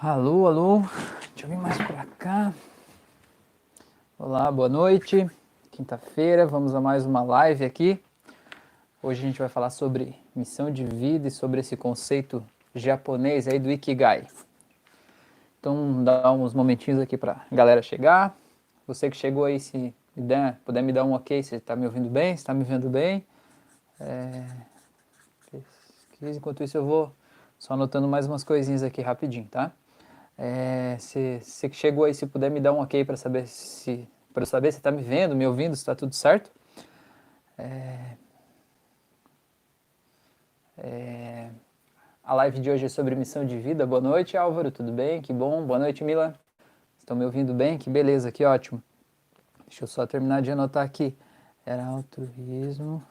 Alô, alô, deixa eu vir mais pra cá. Olá, boa noite. Quinta-feira, vamos a mais uma live aqui. Hoje a gente vai falar sobre missão de vida e sobre esse conceito japonês aí do Ikigai. Então, dá uns momentinhos aqui pra galera chegar. Você que chegou aí, se der, puder me dar um ok, se está me ouvindo bem, se está me vendo bem. É... Enquanto isso, eu vou só anotando mais umas coisinhas aqui rapidinho, tá? É, se que chegou aí, se puder me dar um ok para saber se para saber se está me vendo, me ouvindo, se está tudo certo. É, é, a live de hoje é sobre missão de vida. Boa noite, Álvaro, tudo bem? Que bom. Boa noite, Mila. Estão me ouvindo bem? Que beleza, que ótimo. Deixa eu só terminar de anotar aqui. Era altruísmo.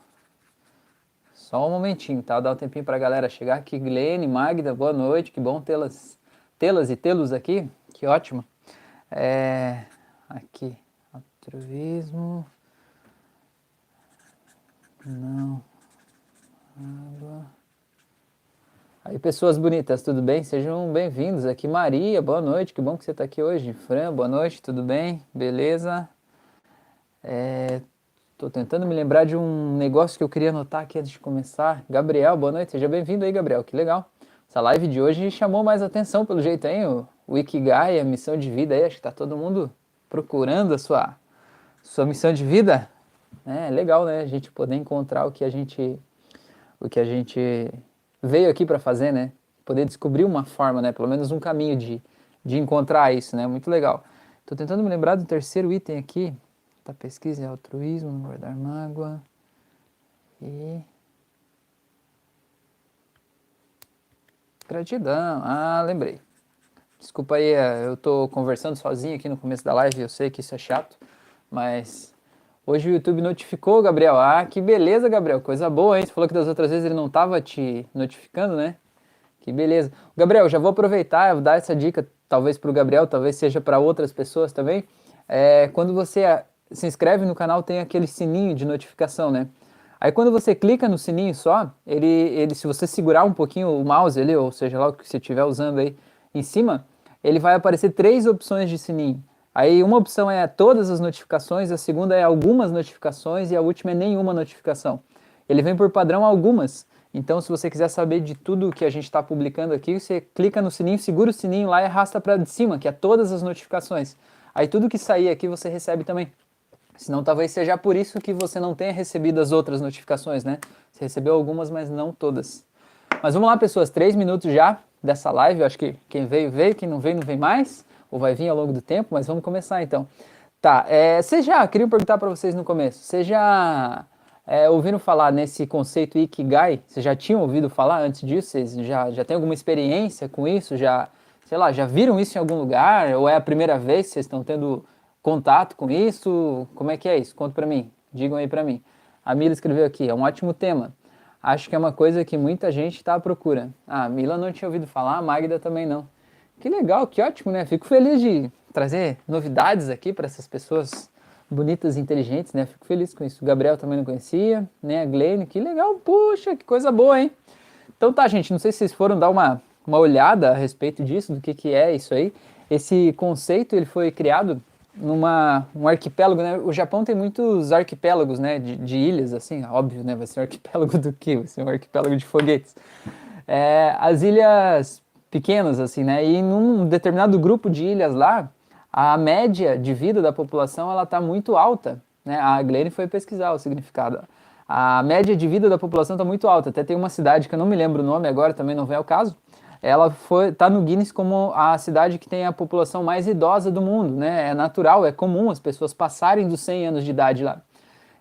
Só um momentinho, tá? Dá um tempinho para a galera chegar aqui. Glene, Magda, boa noite. Que bom tê-las tê-las e tê-los aqui, que ótimo. É, aqui, altruísmo. Não. Água. Aí, pessoas bonitas, tudo bem? Sejam bem-vindos aqui. Maria, boa noite, que bom que você está aqui hoje. Fran, boa noite, tudo bem? Beleza? Estou é, tentando me lembrar de um negócio que eu queria anotar aqui antes de começar. Gabriel, boa noite, seja bem-vindo aí, Gabriel, que legal. Essa live de hoje chamou mais atenção pelo jeito aí, o, o a missão de vida aí, acho que tá todo mundo procurando a sua, sua missão de vida. É legal, né? A gente poder encontrar o que a gente o que a gente veio aqui para fazer, né? Poder descobrir uma forma, né? Pelo menos um caminho de, de encontrar isso, né? Muito legal. Tô tentando me lembrar do terceiro item aqui. Tá pesquisa é altruísmo, não guardar mágoa. E Gratidão. Ah, lembrei. Desculpa aí, é, eu tô conversando sozinho aqui no começo da live, eu sei que isso é chato, mas hoje o YouTube notificou, Gabriel. Ah, que beleza, Gabriel, coisa boa, hein? Você falou que das outras vezes ele não tava te notificando, né? Que beleza. Gabriel, já vou aproveitar e dar essa dica, talvez para o Gabriel, talvez seja para outras pessoas também. É, quando você se inscreve no canal, tem aquele sininho de notificação, né? Aí quando você clica no sininho só, ele, ele, se você segurar um pouquinho o mouse ali, ou seja lá o que você estiver usando aí em cima, ele vai aparecer três opções de sininho. Aí uma opção é todas as notificações, a segunda é algumas notificações e a última é nenhuma notificação. Ele vem por padrão algumas. Então, se você quiser saber de tudo que a gente está publicando aqui, você clica no sininho, segura o sininho lá e arrasta para de cima, que é todas as notificações. Aí tudo que sair aqui você recebe também. Senão talvez seja por isso que você não tenha recebido as outras notificações, né? Você recebeu algumas, mas não todas. Mas vamos lá, pessoas, três minutos já dessa live. Eu acho que quem veio, veio, quem não veio, não vem mais, ou vai vir ao longo do tempo, mas vamos começar então. Tá, é, já, queria perguntar para vocês no começo, vocês já é, ouviram falar nesse conceito Ikigai? Vocês já tinham ouvido falar antes disso? Vocês já, já têm alguma experiência com isso? Já, sei lá, já viram isso em algum lugar? Ou é a primeira vez que vocês estão tendo contato com isso? Como é que é isso? Conta para mim, digam aí para mim. A Mila escreveu aqui, é um ótimo tema. Acho que é uma coisa que muita gente está à procura. Ah, a Mila não tinha ouvido falar, a Magda também não. Que legal, que ótimo, né? Fico feliz de trazer novidades aqui para essas pessoas bonitas e inteligentes, né? Fico feliz com isso. O Gabriel também não conhecia, né? A Glenn, que legal, puxa, que coisa boa, hein? Então tá, gente, não sei se vocês foram dar uma, uma olhada a respeito disso, do que, que é isso aí. Esse conceito, ele foi criado numa um arquipélago, né? O Japão tem muitos arquipélagos, né? De, de, ilhas, assim, óbvio, né? Vai ser um arquipélago do quê? Vai ser um arquipélago de foguetes. É, as ilhas pequenas, assim, né? E num determinado grupo de ilhas lá, a média de vida da população ela está muito alta, né? A Glenn foi pesquisar o significado. A média de vida da população está muito alta. Até tem uma cidade que eu não me lembro o nome agora, também não vem ao caso, ela foi está no Guinness como a cidade que tem a população mais idosa do mundo, né? É natural, é comum as pessoas passarem dos 100 anos de idade lá.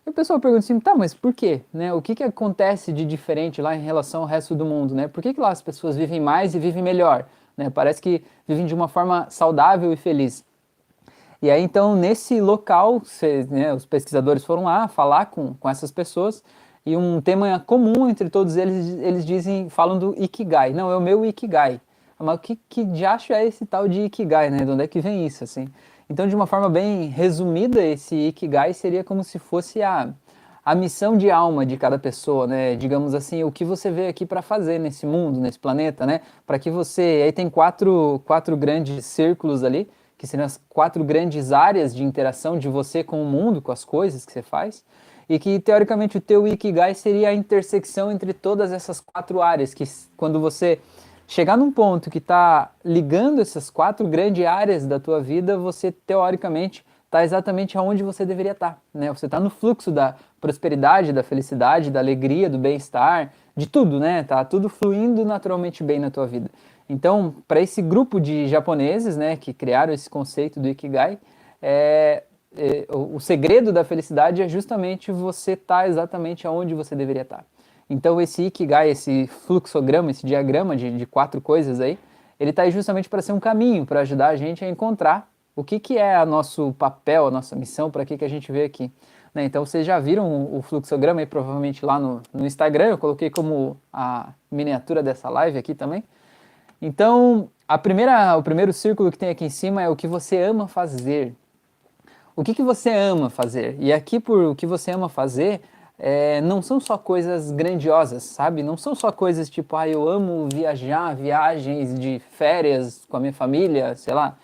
E o pessoal pergunta assim, tá, mas por quê? Né? O que, que acontece de diferente lá em relação ao resto do mundo, né? Por que, que lá as pessoas vivem mais e vivem melhor? Né? Parece que vivem de uma forma saudável e feliz. E aí, então, nesse local, cê, né, os pesquisadores foram lá falar com, com essas pessoas e um tema comum entre todos eles, eles dizem, falam do Ikigai. Não, é o meu Ikigai. Mas o que, que diacho é esse tal de Ikigai, né? De onde é que vem isso, assim? Então, de uma forma bem resumida, esse Ikigai seria como se fosse a, a missão de alma de cada pessoa, né? Digamos assim, o que você veio aqui para fazer nesse mundo, nesse planeta, né? Para que você. Aí tem quatro, quatro grandes círculos ali, que seriam as quatro grandes áreas de interação de você com o mundo, com as coisas que você faz. E que, teoricamente, o teu Ikigai seria a intersecção entre todas essas quatro áreas, que quando você chegar num ponto que está ligando essas quatro grandes áreas da tua vida, você, teoricamente, está exatamente aonde você deveria estar. Tá, né? Você está no fluxo da prosperidade, da felicidade, da alegria, do bem-estar, de tudo, né? Tá tudo fluindo naturalmente bem na tua vida. Então, para esse grupo de japoneses, né, que criaram esse conceito do ikigai, é, é, o, o, segredo da felicidade é justamente você estar tá exatamente aonde você deveria estar. Tá. Então, esse ikigai, esse fluxograma, esse diagrama de, de quatro coisas aí, ele está aí justamente para ser um caminho, para ajudar a gente a encontrar o que, que é o nosso papel, a nossa missão, para que, que a gente veio aqui. Né? Então vocês já viram o fluxograma aí, provavelmente lá no, no Instagram, eu coloquei como a miniatura dessa live aqui também. Então, a primeira, o primeiro círculo que tem aqui em cima é o que você ama fazer. O que, que você ama fazer? E aqui, por o que você ama fazer, é, não são só coisas grandiosas, sabe? Não são só coisas tipo, ah, eu amo viajar, viagens de férias com a minha família, sei lá.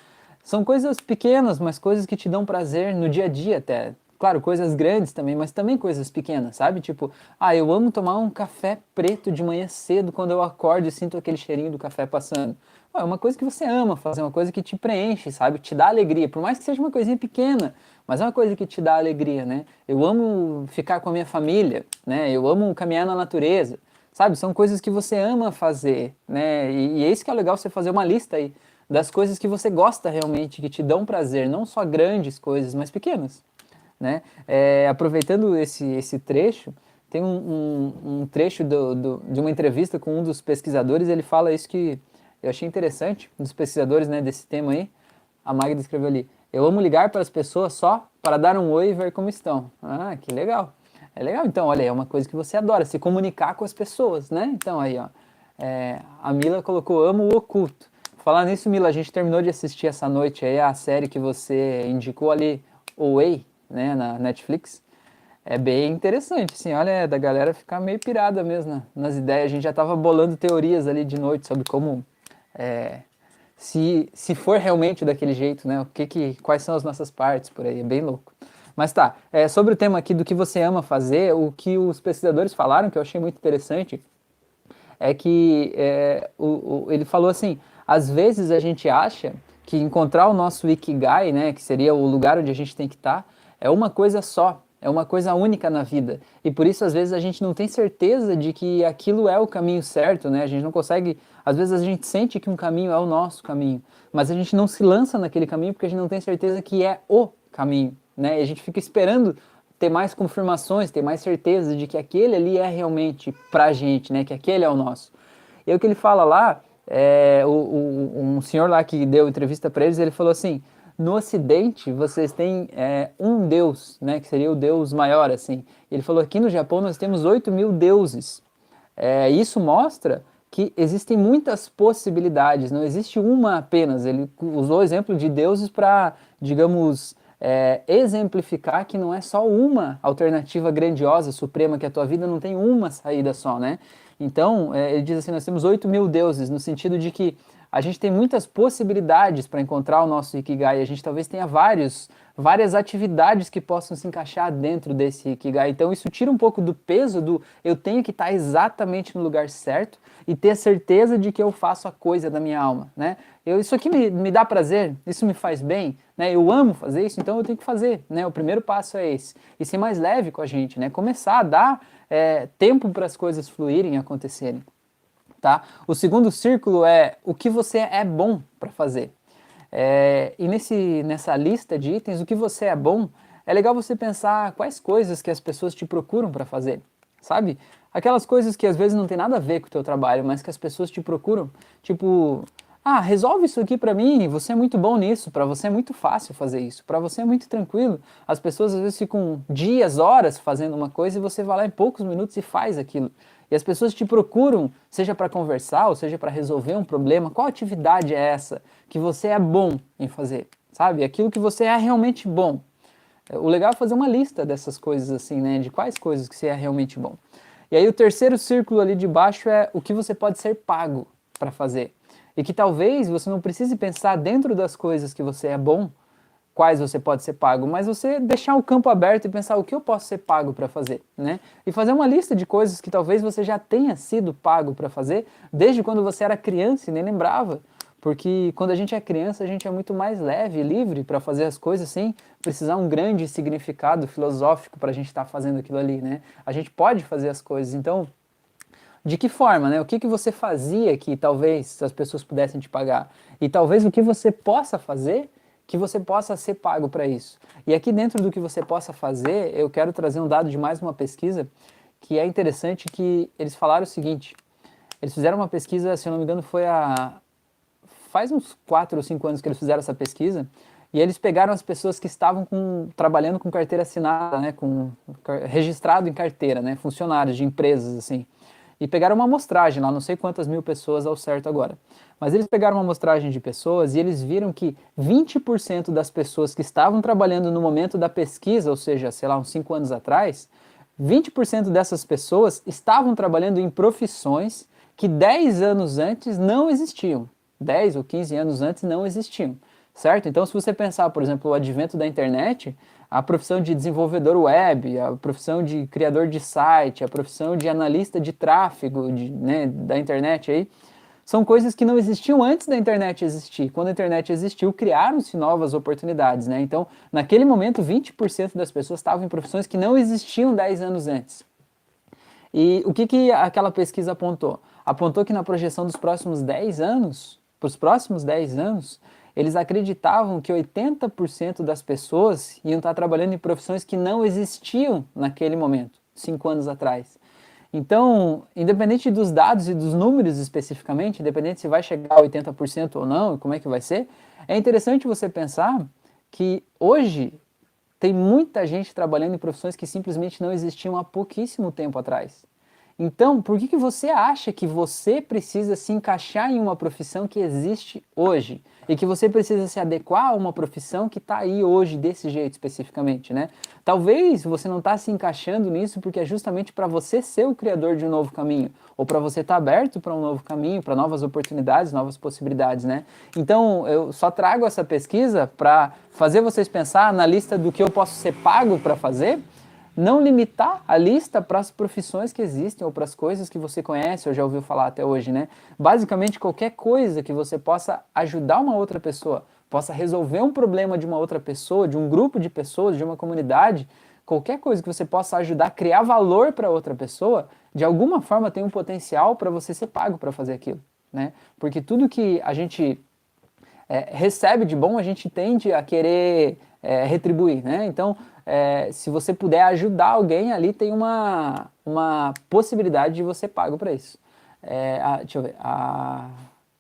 São coisas pequenas, mas coisas que te dão prazer no dia a dia até. Claro, coisas grandes também, mas também coisas pequenas, sabe? Tipo, ah, eu amo tomar um café preto de manhã cedo quando eu acordo e sinto aquele cheirinho do café passando. É uma coisa que você ama fazer, uma coisa que te preenche, sabe? Te dá alegria, por mais que seja uma coisinha pequena, mas é uma coisa que te dá alegria, né? Eu amo ficar com a minha família, né? Eu amo caminhar na natureza, sabe? São coisas que você ama fazer, né? E, e é isso que é legal você fazer uma lista aí das coisas que você gosta realmente, que te dão prazer, não só grandes coisas, mas pequenas. Né? É, aproveitando esse, esse trecho, tem um, um, um trecho do, do, de uma entrevista com um dos pesquisadores, ele fala isso que eu achei interessante, um dos pesquisadores né, desse tema aí, a Magda escreveu ali, eu amo ligar para as pessoas só para dar um oi e ver como estão. Ah, que legal. É legal, então, olha, é uma coisa que você adora, se comunicar com as pessoas, né? Então aí, ó, é, a Mila colocou amo o oculto. Falar nisso, Mila, a gente terminou de assistir essa noite aí a série que você indicou ali, o Way, né, na Netflix. É bem interessante, assim, olha, é da galera ficar meio pirada mesmo né, nas ideias. A gente já tava bolando teorias ali de noite sobre como é, se, se for realmente daquele jeito, né? O que, que quais são as nossas partes por aí, é bem louco. Mas tá, é, sobre o tema aqui do que você ama fazer, o que os pesquisadores falaram, que eu achei muito interessante, é que é, o, o, ele falou assim: às vezes a gente acha que encontrar o nosso ikigai, né, que seria o lugar onde a gente tem que estar, tá, é uma coisa só, é uma coisa única na vida. E por isso às vezes a gente não tem certeza de que aquilo é o caminho certo, né? A gente não consegue, às vezes a gente sente que um caminho é o nosso caminho, mas a gente não se lança naquele caminho porque a gente não tem certeza que é o caminho, né? E a gente fica esperando ter mais confirmações, ter mais certeza de que aquele ali é realmente pra gente, né? Que aquele é o nosso. E o que ele fala lá é, o, o, um senhor lá que deu entrevista para eles, ele falou assim: no Ocidente vocês têm é, um Deus, né, que seria o Deus maior, assim. Ele falou aqui no Japão nós temos 8 mil deuses. É, isso mostra que existem muitas possibilidades, não existe uma apenas. Ele usou o exemplo de deuses para, digamos, é, exemplificar que não é só uma alternativa grandiosa, suprema, que a tua vida não tem uma saída só, né? Então, é, ele diz assim: nós temos 8 mil deuses, no sentido de que a gente tem muitas possibilidades para encontrar o nosso Ikigai. A gente talvez tenha vários, várias atividades que possam se encaixar dentro desse Ikigai. Então, isso tira um pouco do peso do eu tenho que estar exatamente no lugar certo e ter certeza de que eu faço a coisa da minha alma. Né? Eu, isso aqui me, me dá prazer, isso me faz bem, né? eu amo fazer isso, então eu tenho que fazer. Né? O primeiro passo é esse. E ser mais leve com a gente, né? começar a dar é, tempo para as coisas fluírem e acontecerem. Tá? O segundo círculo é o que você é bom para fazer. É, e nesse, nessa lista de itens, o que você é bom, é legal você pensar quais coisas que as pessoas te procuram para fazer, sabe? Aquelas coisas que às vezes não tem nada a ver com o teu trabalho, mas que as pessoas te procuram. Tipo, ah, resolve isso aqui para mim, você é muito bom nisso, para você é muito fácil fazer isso, para você é muito tranquilo. As pessoas às vezes ficam dias, horas fazendo uma coisa e você vai lá em poucos minutos e faz aquilo. E as pessoas te procuram, seja para conversar ou seja para resolver um problema. Qual atividade é essa que você é bom em fazer? Sabe? Aquilo que você é realmente bom. O legal é fazer uma lista dessas coisas assim, né? De quais coisas que você é realmente bom. E aí o terceiro círculo ali de baixo é o que você pode ser pago para fazer. E que talvez você não precise pensar dentro das coisas que você é bom, quais você pode ser pago, mas você deixar o campo aberto e pensar o que eu posso ser pago para fazer, né? E fazer uma lista de coisas que talvez você já tenha sido pago para fazer desde quando você era criança e nem lembrava. Porque quando a gente é criança, a gente é muito mais leve livre para fazer as coisas sem precisar um grande significado filosófico para a gente estar tá fazendo aquilo ali, né? A gente pode fazer as coisas. Então, de que forma, né? O que, que você fazia que talvez as pessoas pudessem te pagar? E talvez o que você possa fazer que você possa ser pago para isso. E aqui dentro do que você possa fazer, eu quero trazer um dado de mais uma pesquisa que é interessante que eles falaram o seguinte, eles fizeram uma pesquisa, se eu não me engano, foi a faz uns 4 ou 5 anos que eles fizeram essa pesquisa, e eles pegaram as pessoas que estavam com, trabalhando com carteira assinada, né, com registrado em carteira, né, funcionários de empresas assim. E pegaram uma amostragem lá, não sei quantas mil pessoas ao certo agora. Mas eles pegaram uma amostragem de pessoas e eles viram que 20% das pessoas que estavam trabalhando no momento da pesquisa, ou seja, sei lá, uns 5 anos atrás, 20% dessas pessoas estavam trabalhando em profissões que 10 anos antes não existiam. 10 ou 15 anos antes não existiam, certo? Então, se você pensar, por exemplo, o advento da internet, a profissão de desenvolvedor web, a profissão de criador de site, a profissão de analista de tráfego de, né, da internet aí, são coisas que não existiam antes da internet existir. Quando a internet existiu, criaram-se novas oportunidades, né? Então, naquele momento, 20% das pessoas estavam em profissões que não existiam 10 anos antes. E o que, que aquela pesquisa apontou? Apontou que na projeção dos próximos 10 anos, para os próximos 10 anos, eles acreditavam que 80% das pessoas iam estar trabalhando em profissões que não existiam naquele momento, cinco anos atrás. Então, independente dos dados e dos números especificamente, independente se vai chegar a 80% ou não, como é que vai ser, é interessante você pensar que hoje tem muita gente trabalhando em profissões que simplesmente não existiam há pouquíssimo tempo atrás. Então, por que, que você acha que você precisa se encaixar em uma profissão que existe hoje? E que você precisa se adequar a uma profissão que está aí hoje desse jeito especificamente, né? Talvez você não está se encaixando nisso porque é justamente para você ser o criador de um novo caminho, ou para você estar tá aberto para um novo caminho, para novas oportunidades, novas possibilidades, né? Então, eu só trago essa pesquisa para fazer vocês pensar na lista do que eu posso ser pago para fazer, não limitar a lista para as profissões que existem ou para as coisas que você conhece ou já ouviu falar até hoje, né? Basicamente qualquer coisa que você possa ajudar uma outra pessoa, possa resolver um problema de uma outra pessoa, de um grupo de pessoas, de uma comunidade, qualquer coisa que você possa ajudar a criar valor para outra pessoa, de alguma forma tem um potencial para você ser pago para fazer aquilo, né? Porque tudo que a gente é, recebe de bom, a gente tende a querer é, retribuir, né? Então, é, se você puder ajudar alguém ali, tem uma, uma possibilidade de você pago para isso. É, a, deixa eu ver, a,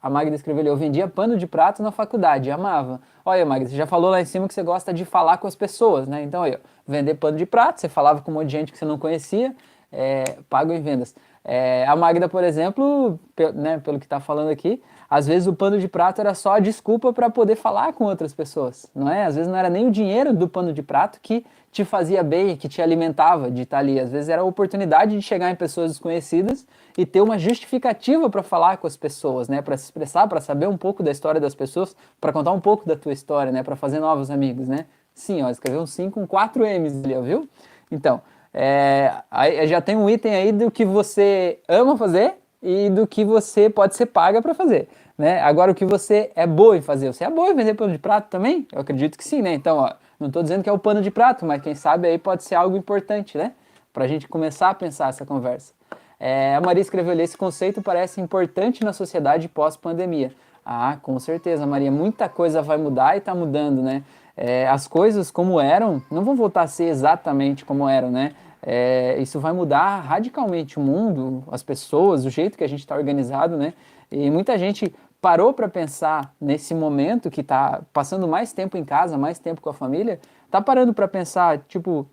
a Magda escreveu ali, eu vendia pano de prato na faculdade, amava. Olha, Magda, você já falou lá em cima que você gosta de falar com as pessoas, né? Então, aí, vender pano de prato, você falava com um monte de gente que você não conhecia, é, pago em vendas. É, a Magda, por exemplo, né, pelo que está falando aqui, às vezes o pano de prato era só a desculpa para poder falar com outras pessoas, não é? Às vezes não era nem o dinheiro do pano de prato que te fazia bem, que te alimentava de estar ali. Às vezes era a oportunidade de chegar em pessoas desconhecidas e ter uma justificativa para falar com as pessoas, né? Para se expressar, para saber um pouco da história das pessoas, para contar um pouco da tua história, né? Para fazer novos amigos, né? Sim, ó, escreveu um sim com quatro M's ali, ó, viu? Então, é, aí já tem um item aí do que você ama fazer e do que você pode ser paga para fazer. Né? Agora, o que você é boa em fazer? Você é boa em vender pano de prato também? Eu acredito que sim, né? Então, ó, não estou dizendo que é o pano de prato, mas quem sabe aí pode ser algo importante, né? Para a gente começar a pensar essa conversa. É, a Maria escreveu ali, esse conceito parece importante na sociedade pós-pandemia. Ah, com certeza, Maria, muita coisa vai mudar e está mudando, né? é, as coisas como eram não vão voltar a ser exatamente como eram, né? É, isso vai mudar radicalmente o mundo, as pessoas, o jeito que a gente está organizado, né? E muita gente parou para pensar nesse momento que está passando mais tempo em casa, mais tempo com a família, tá parando para pensar, tipo,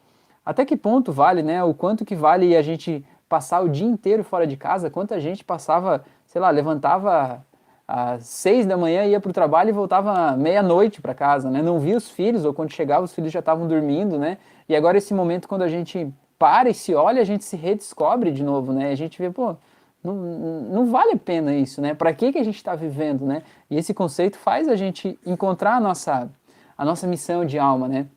até que ponto vale, né? O quanto que vale a gente passar o dia inteiro fora de casa? Quanta gente passava, sei lá, levantava às seis da manhã ia para o trabalho e voltava meia-noite para casa, né? Não via os filhos, ou quando chegava os filhos já estavam dormindo, né? E agora esse momento quando a gente para e se olha, a gente se redescobre de novo, né? A gente vê, pô, não, não vale a pena isso, né? Para que, que a gente está vivendo, né? E esse conceito faz a gente encontrar a nossa, a nossa missão de alma, né?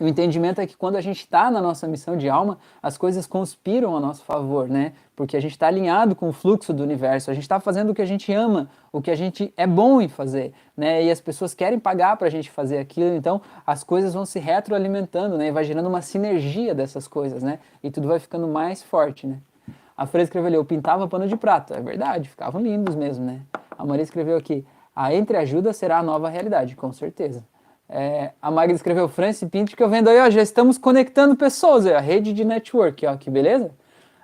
o entendimento é que quando a gente está na nossa missão de alma, as coisas conspiram a nosso favor, né? Porque a gente está alinhado com o fluxo do universo, a gente está fazendo o que a gente ama, o que a gente é bom em fazer, né? E as pessoas querem pagar para a gente fazer aquilo, então as coisas vão se retroalimentando, né? E vai gerando uma sinergia dessas coisas, né? E tudo vai ficando mais forte, né? A Freira escreveu ali, eu pintava pano de prata. É verdade, ficavam lindos mesmo, né? A Maria escreveu aqui, a entreajuda será a nova realidade, com certeza. É, a Magda escreveu Francis Pinto que eu vendo aí, ó, já estamos conectando pessoas, é a rede de network, ó, que beleza?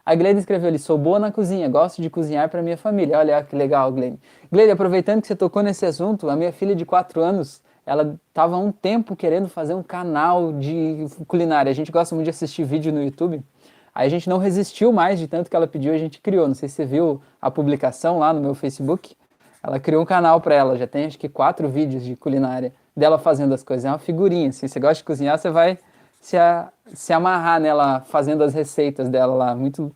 A Gleide escreveu ali, sou boa na cozinha, gosto de cozinhar para minha família. Olha que legal, Gleide. Gleide, aproveitando que você tocou nesse assunto, a minha filha de 4 anos, ela estava há um tempo querendo fazer um canal de culinária. A gente gosta muito de assistir vídeo no YouTube. Aí a gente não resistiu mais de tanto que ela pediu, a gente criou. Não sei se você viu a publicação lá no meu Facebook. Ela criou um canal para ela, já tem acho que quatro vídeos de culinária dela fazendo as coisas. É uma figurinha, assim. Você gosta de cozinhar, você vai se, a, se amarrar nela fazendo as receitas dela lá. Muito,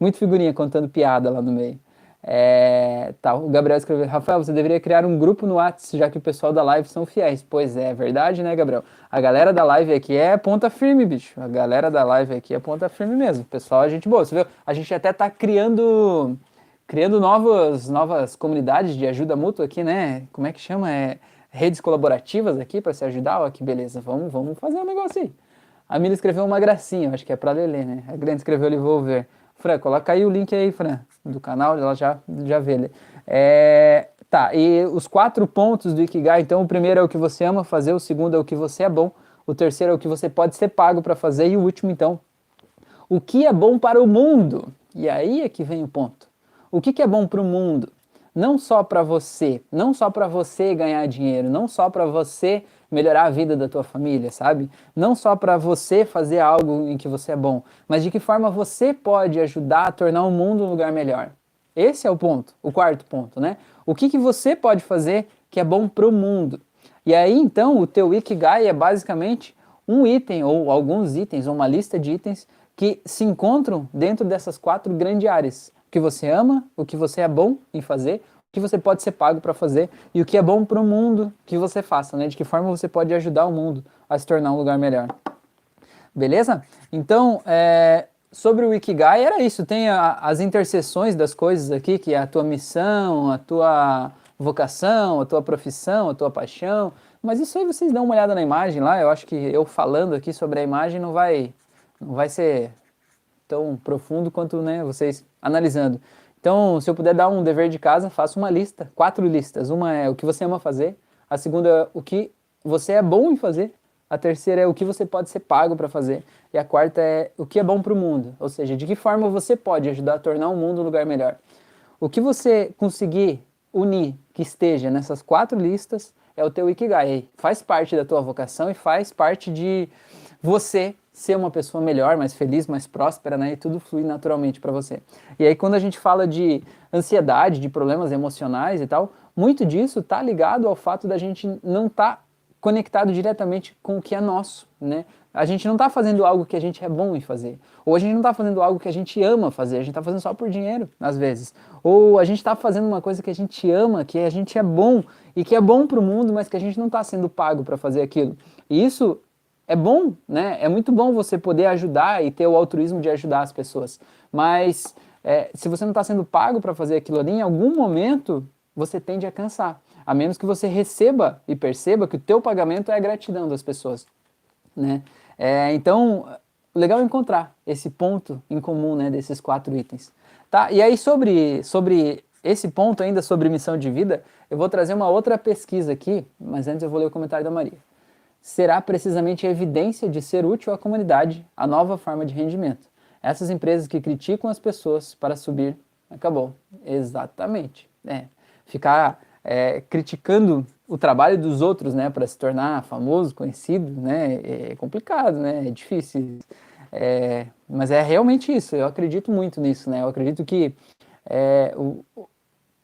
muito figurinha contando piada lá no meio. É, tá, o Gabriel escreveu, Rafael, você deveria criar um grupo no WhatsApp, já que o pessoal da live são fiéis. Pois é, é verdade, né, Gabriel? A galera da live aqui é ponta firme, bicho. A galera da live aqui é ponta firme mesmo. Pessoal, a gente boa. Você viu? A gente até tá criando criando novas, novas comunidades de ajuda mútua aqui, né? Como é que chama? É redes colaborativas aqui para se ajudar, ó, que beleza, vamos, vamos fazer um negócio aí. A Mila escreveu uma gracinha, acho que é para ler, né? A Grande escreveu ali, vou ver. Fran, coloca aí o link aí, Fran, do canal, ela já, já vê. É, tá, e os quatro pontos do Ikigai, então o primeiro é o que você ama fazer, o segundo é o que você é bom, o terceiro é o que você pode ser pago para fazer e o último, então, o que é bom para o mundo. E aí é que vem o ponto. O que, que é bom para o mundo? não só para você, não só para você ganhar dinheiro, não só para você melhorar a vida da tua família, sabe? Não só para você fazer algo em que você é bom, mas de que forma você pode ajudar a tornar o mundo um lugar melhor. Esse é o ponto, o quarto ponto, né? O que, que você pode fazer que é bom para o mundo? E aí, então, o teu Ikigai é basicamente um item ou alguns itens, ou uma lista de itens que se encontram dentro dessas quatro grandes áreas que você ama, o que você é bom em fazer, o que você pode ser pago para fazer e o que é bom para o mundo que você faça, né? De que forma você pode ajudar o mundo a se tornar um lugar melhor. Beleza? Então, é, sobre o Ikigai era isso. Tem a, as interseções das coisas aqui, que é a tua missão, a tua vocação, a tua profissão, a tua paixão. Mas isso aí vocês dão uma olhada na imagem lá. Eu acho que eu falando aqui sobre a imagem não vai, não vai ser tão profundo quanto né, vocês analisando. Então, se eu puder dar um dever de casa, faça uma lista, quatro listas. Uma é o que você ama fazer, a segunda é o que você é bom em fazer, a terceira é o que você pode ser pago para fazer, e a quarta é o que é bom para o mundo, ou seja, de que forma você pode ajudar a tornar o mundo um lugar melhor. O que você conseguir unir que esteja nessas quatro listas é o teu Ikigai. Faz parte da tua vocação e faz parte de você ser uma pessoa melhor, mais feliz, mais próspera, né? E tudo flui naturalmente para você. E aí quando a gente fala de ansiedade, de problemas emocionais e tal, muito disso está ligado ao fato da gente não estar tá conectado diretamente com o que é nosso, né? A gente não está fazendo algo que a gente é bom em fazer. Ou a gente não está fazendo algo que a gente ama fazer, a gente está fazendo só por dinheiro, às vezes. Ou a gente está fazendo uma coisa que a gente ama, que a gente é bom e que é bom para o mundo, mas que a gente não está sendo pago para fazer aquilo. E isso é bom, né? É muito bom você poder ajudar e ter o altruísmo de ajudar as pessoas. Mas é, se você não está sendo pago para fazer aquilo ali, em algum momento você tende a cansar. A menos que você receba e perceba que o teu pagamento é a gratidão das pessoas, né? É, então, legal encontrar esse ponto em comum, né, desses quatro itens. Tá? E aí sobre, sobre esse ponto ainda sobre missão de vida, eu vou trazer uma outra pesquisa aqui, mas antes eu vou ler o comentário da Maria será precisamente a evidência de ser útil à comunidade a nova forma de rendimento. Essas empresas que criticam as pessoas para subir, acabou. Exatamente. É. Ficar é, criticando o trabalho dos outros, né, para se tornar famoso, conhecido, né, é complicado, né, é difícil. É, mas é realmente isso. Eu acredito muito nisso, né. Eu acredito que é, o,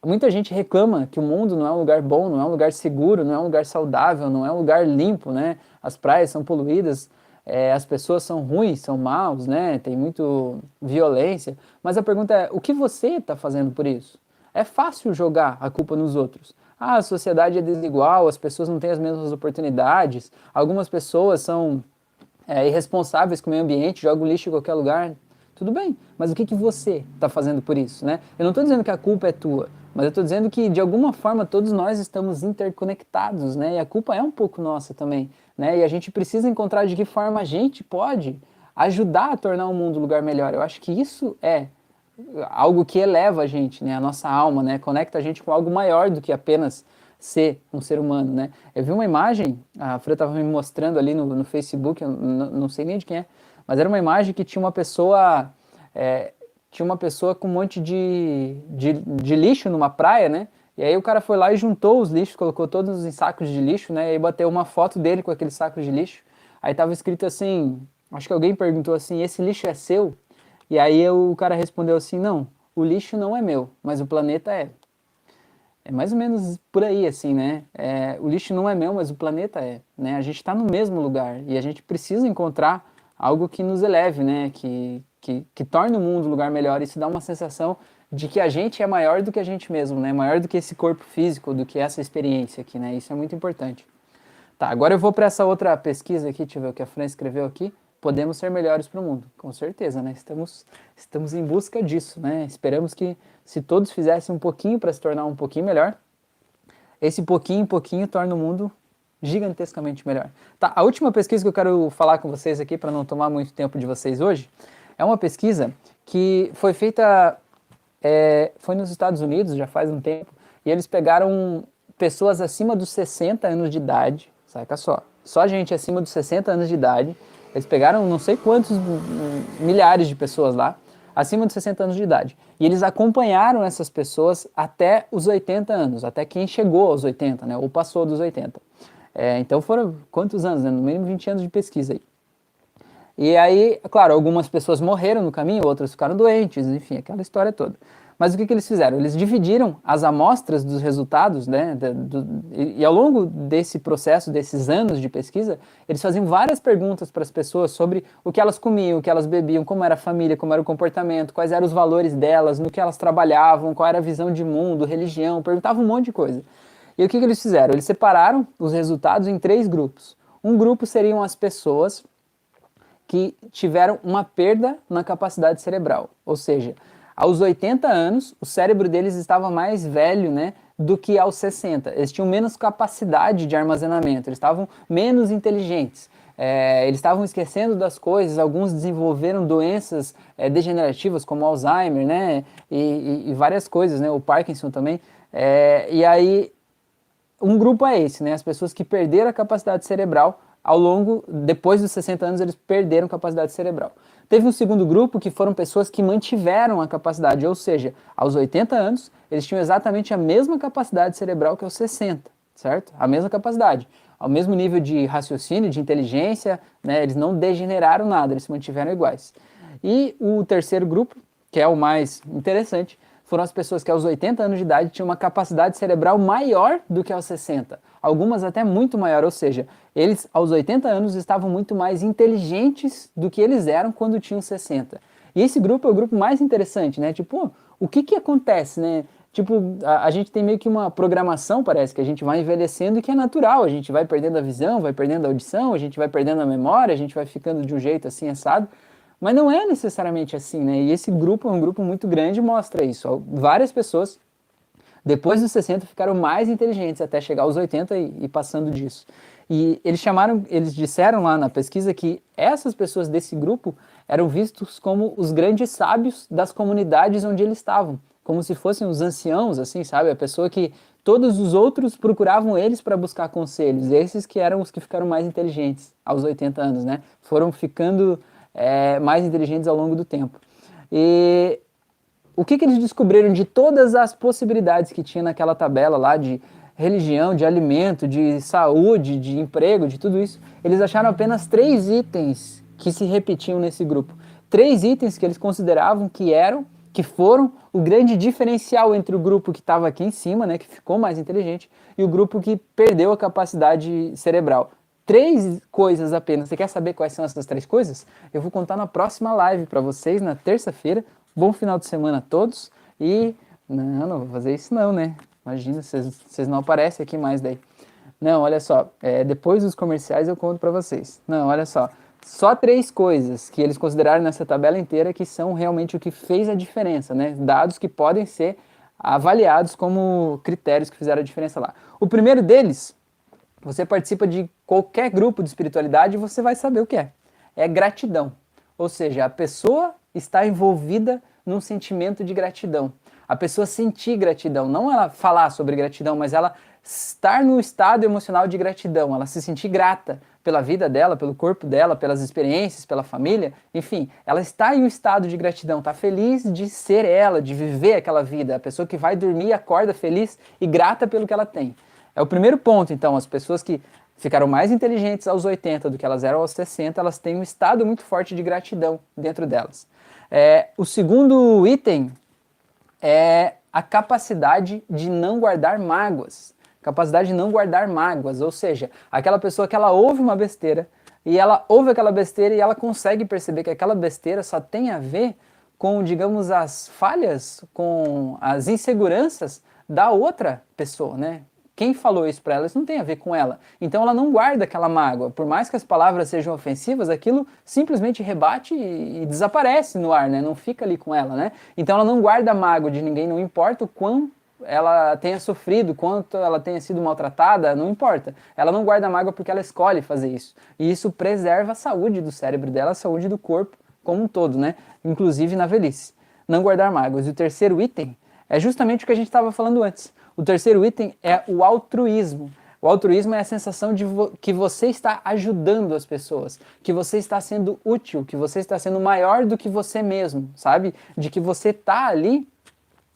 muita gente reclama que o mundo não é um lugar bom, não é um lugar seguro, não é um lugar saudável, não é um lugar limpo, né? As praias são poluídas, é, as pessoas são ruins, são maus, né? Tem muito violência. Mas a pergunta é: o que você está fazendo por isso? É fácil jogar a culpa nos outros. Ah, a sociedade é desigual, as pessoas não têm as mesmas oportunidades, algumas pessoas são é, irresponsáveis com o meio ambiente, jogam lixo em qualquer lugar. Tudo bem, mas o que, que você está fazendo por isso, né? Eu não estou dizendo que a culpa é tua, mas eu estou dizendo que de alguma forma todos nós estamos interconectados, né? E a culpa é um pouco nossa também, né? E a gente precisa encontrar de que forma a gente pode ajudar a tornar o mundo um lugar melhor. Eu acho que isso é algo que eleva a gente, né? A nossa alma, né? Conecta a gente com algo maior do que apenas ser um ser humano, né? Eu vi uma imagem, a Fran estava me mostrando ali no, no Facebook, eu não sei nem de quem é, mas era uma imagem que tinha uma pessoa é, tinha uma pessoa com um monte de, de, de, lixo numa praia, né? E aí o cara foi lá e juntou os lixos, colocou todos em sacos de lixo, né? E aí bateu uma foto dele com aquele saco de lixo. Aí tava escrito assim, acho que alguém perguntou assim, esse lixo é seu? E aí o cara respondeu assim, não, o lixo não é meu, mas o planeta é. É mais ou menos por aí, assim, né? É, o lixo não é meu, mas o planeta é. Né? A gente está no mesmo lugar e a gente precisa encontrar algo que nos eleve, né? Que, que, que torne o mundo um lugar melhor. Isso dá uma sensação de que a gente é maior do que a gente mesmo, né? Maior do que esse corpo físico, do que essa experiência aqui, né? Isso é muito importante. Tá, agora eu vou para essa outra pesquisa aqui, deixa eu ver o que a Fran escreveu aqui. Podemos ser melhores para o mundo, com certeza, né? Estamos, estamos em busca disso, né? Esperamos que se todos fizessem um pouquinho para se tornar um pouquinho melhor, esse pouquinho pouquinho torna o mundo gigantescamente melhor. Tá, a última pesquisa que eu quero falar com vocês aqui, para não tomar muito tempo de vocês hoje, é uma pesquisa que foi feita, é, foi nos Estados Unidos, já faz um tempo, e eles pegaram pessoas acima dos 60 anos de idade, saca só, só gente acima dos 60 anos de idade, eles pegaram não sei quantos milhares de pessoas lá, acima de 60 anos de idade. E eles acompanharam essas pessoas até os 80 anos, até quem chegou aos 80, né, ou passou dos 80. É, então foram quantos anos, né? No mínimo 20 anos de pesquisa aí. E aí, claro, algumas pessoas morreram no caminho, outras ficaram doentes, enfim, aquela história toda. Mas o que, que eles fizeram? Eles dividiram as amostras dos resultados, né? Do, do, e, e, ao longo desse processo, desses anos de pesquisa, eles faziam várias perguntas para as pessoas sobre o que elas comiam, o que elas bebiam, como era a família, como era o comportamento, quais eram os valores delas, no que elas trabalhavam, qual era a visão de mundo, religião, perguntavam um monte de coisa. E o que, que eles fizeram? Eles separaram os resultados em três grupos. Um grupo seriam as pessoas que tiveram uma perda na capacidade cerebral. Ou seja, aos 80 anos, o cérebro deles estava mais velho né, do que aos 60. Eles tinham menos capacidade de armazenamento, eles estavam menos inteligentes. É, eles estavam esquecendo das coisas, alguns desenvolveram doenças é, degenerativas como Alzheimer, né, e, e, e, várias coisas, né, o Parkinson também. É, e aí, um grupo é esse, né, as pessoas que perderam a capacidade cerebral ao longo, depois dos 60 anos, eles perderam capacidade cerebral. Teve um segundo grupo que foram pessoas que mantiveram a capacidade, ou seja, aos 80 anos, eles tinham exatamente a mesma capacidade cerebral que aos 60, certo? A mesma capacidade, ao mesmo nível de raciocínio, de inteligência, né? Eles não degeneraram nada, eles se mantiveram iguais. E o terceiro grupo, que é o mais interessante, foram as pessoas que aos 80 anos de idade tinham uma capacidade cerebral maior do que aos 60, algumas até muito maior, ou seja, eles aos 80 anos estavam muito mais inteligentes do que eles eram quando tinham 60. E esse grupo é o grupo mais interessante, né? Tipo, o que que acontece, né? Tipo, a, a, gente tem meio que uma programação, parece, que a gente vai envelhecendo e que é natural. A gente vai perdendo a visão, vai perdendo a audição, a gente vai perdendo a memória, a gente vai ficando de um jeito assim, assado. Mas não é necessariamente assim, né? E esse grupo é um grupo muito grande mostra isso. Várias pessoas, depois dos 60, ficaram mais inteligentes até chegar aos 80 e, e passando disso. E eles chamaram, eles disseram lá na pesquisa que essas pessoas desse grupo eram vistos como os grandes sábios das comunidades onde eles estavam, como se fossem os anciãos, assim, sabe? A pessoa que todos os outros procuravam eles para buscar conselhos. Esses que eram os que ficaram mais inteligentes aos 80 anos, né? Foram ficando é, mais inteligentes ao longo do tempo. E o que, que eles descobriram de todas as possibilidades que tinha naquela tabela lá de religião, de alimento, de saúde, de emprego, de tudo isso? Eles acharam apenas três itens que se repetiam nesse grupo. Três itens que eles consideravam que eram que foram o grande diferencial entre o grupo que estava aqui em cima, né, que ficou mais inteligente, e o grupo que perdeu a capacidade cerebral. Três coisas apenas. Você quer saber quais são essas três coisas? Eu vou contar na próxima live para vocês, na terça-feira. Bom final de semana a todos. E. Não, não vou fazer isso, não, né? Imagina, vocês não aparecem aqui mais daí. Não, olha só. É, depois dos comerciais eu conto para vocês. Não, olha só só três coisas que eles consideraram nessa tabela inteira que são realmente o que fez a diferença, né? Dados que podem ser avaliados como critérios que fizeram a diferença lá. O primeiro deles, você participa de qualquer grupo de espiritualidade e você vai saber o que é. É gratidão. Ou seja, a pessoa está envolvida num sentimento de gratidão. A pessoa sentir gratidão, não ela falar sobre gratidão, mas ela estar no estado emocional de gratidão, ela se sentir grata pela vida dela, pelo corpo dela, pelas experiências, pela família, enfim, ela está em um estado de gratidão, está feliz de ser ela, de viver aquela vida, a pessoa que vai dormir acorda feliz e grata pelo que ela tem. É o primeiro ponto, então, as pessoas que ficaram mais inteligentes aos 80 do que elas eram aos 60, elas têm um estado muito forte de gratidão dentro delas. É, o segundo item é a capacidade de não guardar mágoas capacidade de não guardar mágoas, ou seja, aquela pessoa que ela ouve uma besteira e ela ouve aquela besteira e ela consegue perceber que aquela besteira só tem a ver com, digamos, as falhas, com as inseguranças da outra pessoa, né? Quem falou isso para ela, isso não tem a ver com ela. Então ela não guarda aquela mágoa. Por mais que as palavras sejam ofensivas, aquilo simplesmente rebate e, e desaparece no ar, né? Não fica ali com ela, né? Então ela não guarda mágoa de ninguém, não importa o quão ela tenha sofrido, quanto ela tenha sido maltratada, não importa. Ela não guarda mágoa porque ela escolhe fazer isso. E isso preserva a saúde do cérebro dela, a saúde do corpo como um todo, né? Inclusive na velhice. Não guardar mágoas. E o terceiro item é justamente o que a gente estava falando antes. O terceiro item é o altruísmo. O altruísmo é a sensação de vo que você está ajudando as pessoas, que você está sendo útil, que você está sendo maior do que você mesmo, sabe? De que você está ali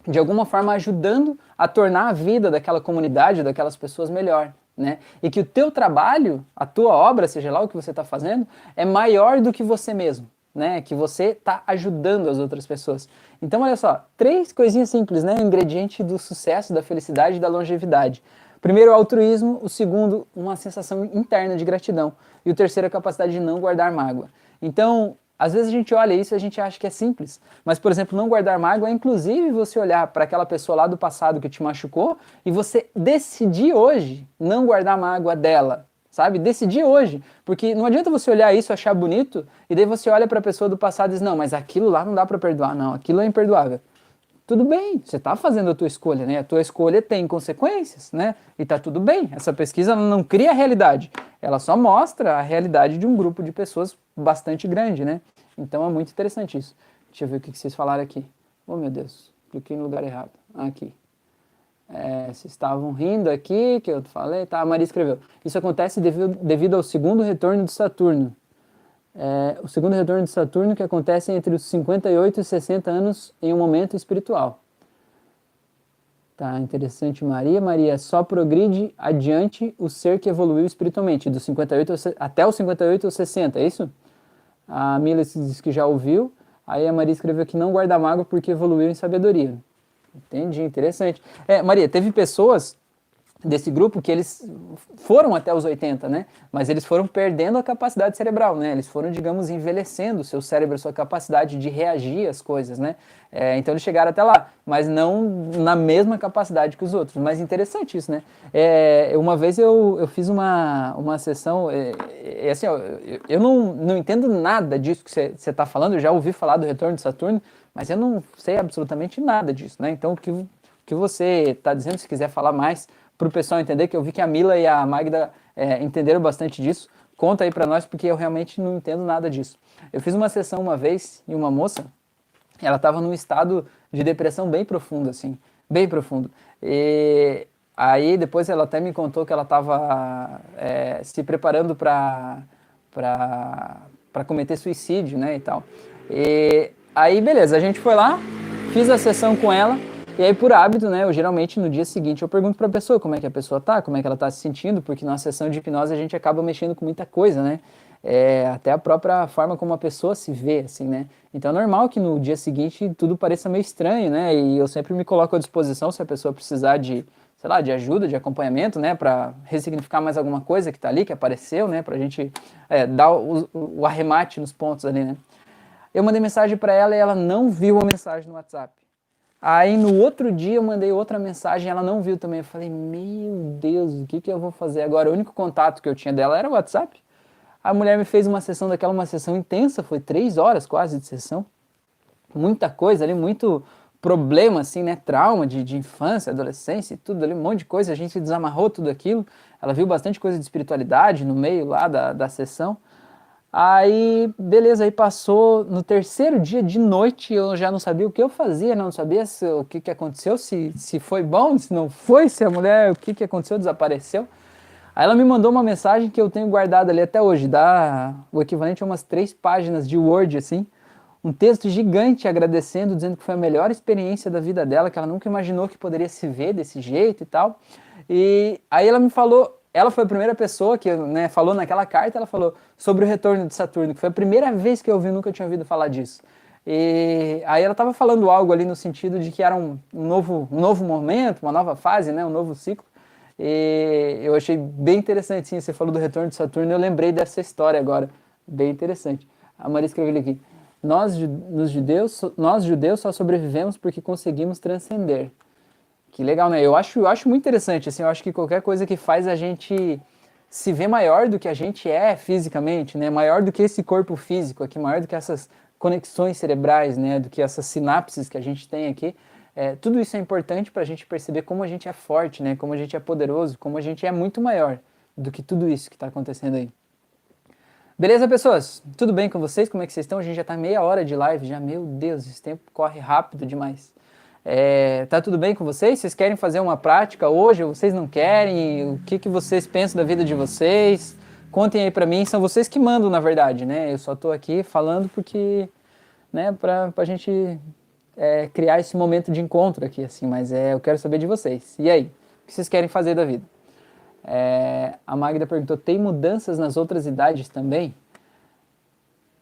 de alguma forma ajudando a tornar a vida daquela comunidade, daquelas pessoas melhor. Né? E que o teu trabalho, a tua obra, seja lá o que você está fazendo, é maior do que você mesmo, né? Que você está ajudando as outras pessoas. Então, olha só, três coisinhas simples, né? ingrediente do sucesso, da felicidade e da longevidade. Primeiro, o altruísmo. O segundo, uma sensação interna de gratidão. E o terceiro, a capacidade de não guardar mágoa. Então, às vezes a gente olha isso e a gente acha que é simples, mas, por exemplo, não guardar mágoa é inclusive você olhar para aquela pessoa lá do passado que te machucou e você decidir hoje não guardar mágoa dela, sabe? Decidir hoje, porque não adianta você olhar isso, achar bonito e daí você olha para a pessoa do passado e diz: "Não, mas aquilo lá não dá para perdoar, não, aquilo é imperdoável" tudo bem, você está fazendo a tua escolha, né? A tua escolha tem consequências, né? E está tudo bem. Essa pesquisa não cria a realidade, ela só mostra a realidade de um grupo de pessoas bastante grande, né? Então é muito interessante isso. Deixa eu ver o que vocês falaram aqui. Oh meu Deus, cliquei no lugar errado. Aqui. É, vocês estavam rindo aqui, que eu falei, tá? A Maria escreveu. Isso acontece devido, devido ao segundo retorno de Saturno é, o segundo retorno de Saturno que acontece entre os 58 e 60 anos em um momento espiritual. Tá interessante, Maria. Maria só progride adiante o ser que evoluiu espiritualmente, dos 58 até os 58 ou 60, é isso? A Mila diz que já ouviu. Aí a Maria escreveu que não guarda mágoa porque evoluiu em sabedoria. Entendi, interessante. É, Maria, teve pessoas desse grupo que eles foram até os 80, né? Mas eles foram perdendo a capacidade cerebral, né? Eles foram, digamos, envelhecendo o seu cérebro, a sua capacidade de reagir às coisas, né? É, então eles chegaram até lá, mas não na mesma capacidade que os outros. Mas interessante isso, né? É, uma vez eu, eu fiz uma, uma sessão, é, é assim, ó, eu, eu não, não entendo nada disso que você está falando, eu já ouvi falar do retorno de Saturno, mas eu não sei absolutamente nada disso, né? Então o que, o que você está dizendo, se quiser falar mais, para o pessoal entender, que eu vi que a Mila e a Magda é, entenderam bastante disso. Conta aí para nós, porque eu realmente não entendo nada disso. Eu fiz uma sessão uma vez e uma moça, ela estava num estado de depressão bem profundo, assim, bem profundo. E aí depois ela até me contou que ela estava é, se preparando para cometer suicídio, né, e tal. E aí, beleza, a gente foi lá, fiz a sessão com ela, e aí, por hábito, né, eu geralmente no dia seguinte eu pergunto para a pessoa como é que a pessoa tá, como é que ela tá se sentindo, porque na sessão de hipnose a gente acaba mexendo com muita coisa, né? é, até a própria forma como a pessoa se vê, assim, né? Então é normal que no dia seguinte tudo pareça meio estranho, né? E eu sempre me coloco à disposição se a pessoa precisar de, sei lá, de ajuda, de acompanhamento, né? Para ressignificar mais alguma coisa que está ali, que apareceu, né? Para a gente é, dar o, o, arremate nos pontos ali, né? Eu mandei mensagem para ela e ela não viu a mensagem no WhatsApp. Aí no outro dia eu mandei outra mensagem, ela não viu também. Eu falei, meu Deus, o que, que eu vou fazer agora? O único contato que eu tinha dela era o WhatsApp. A mulher me fez uma sessão daquela, uma sessão intensa, foi três horas quase de sessão. Muita coisa ali, muito problema, assim, né? Trauma de, de infância, adolescência e tudo ali, um monte de coisa. A gente desamarrou tudo aquilo. Ela viu bastante coisa de espiritualidade no meio lá da, da sessão. Aí, beleza, aí passou no terceiro dia de noite, eu já não sabia o que eu fazia, não sabia se, o que, que aconteceu, se, se foi bom, se não foi, se a mulher, o que, que aconteceu, desapareceu. Aí ela me mandou uma mensagem que eu tenho guardado ali até hoje, dá o equivalente a umas três páginas de Word, assim, um texto gigante agradecendo, dizendo que foi a melhor experiência da vida dela, que ela nunca imaginou que poderia se ver desse jeito e tal. E aí ela me falou, ela foi a primeira pessoa que né, falou naquela carta, ela falou sobre o retorno de Saturno, que foi a primeira vez que eu vi, nunca tinha ouvido falar disso. E aí ela estava falando algo ali no sentido de que era um, um, novo, um novo momento, uma nova fase, né, um novo ciclo. E eu achei bem interessante, sim, você falou do retorno de Saturno, eu lembrei dessa história agora, bem interessante. A Maria escreveu aqui, nós, nos judeus, nós judeus só sobrevivemos porque conseguimos transcender. Que legal, né? Eu acho, eu acho muito interessante, assim, eu acho que qualquer coisa que faz a gente se ver maior do que a gente é fisicamente, né? Maior do que esse corpo físico aqui, maior do que essas conexões cerebrais, né? Do que essas sinapses que a gente tem aqui, é, tudo isso é importante para a gente perceber como a gente é forte, né? Como a gente é poderoso, como a gente é muito maior do que tudo isso que está acontecendo aí. Beleza, pessoas? Tudo bem com vocês? Como é que vocês estão? A gente já está meia hora de live já. Meu Deus, esse tempo corre rápido demais. É, tá tudo bem com vocês? Vocês querem fazer uma prática hoje? Vocês não querem? O que, que vocês pensam da vida de vocês? Contem aí para mim. São vocês que mandam, na verdade, né? Eu só estou aqui falando porque, né, para a gente é, criar esse momento de encontro aqui, assim, mas é, eu quero saber de vocês. E aí, o que vocês querem fazer da vida? É, a Magda perguntou: tem mudanças nas outras idades também?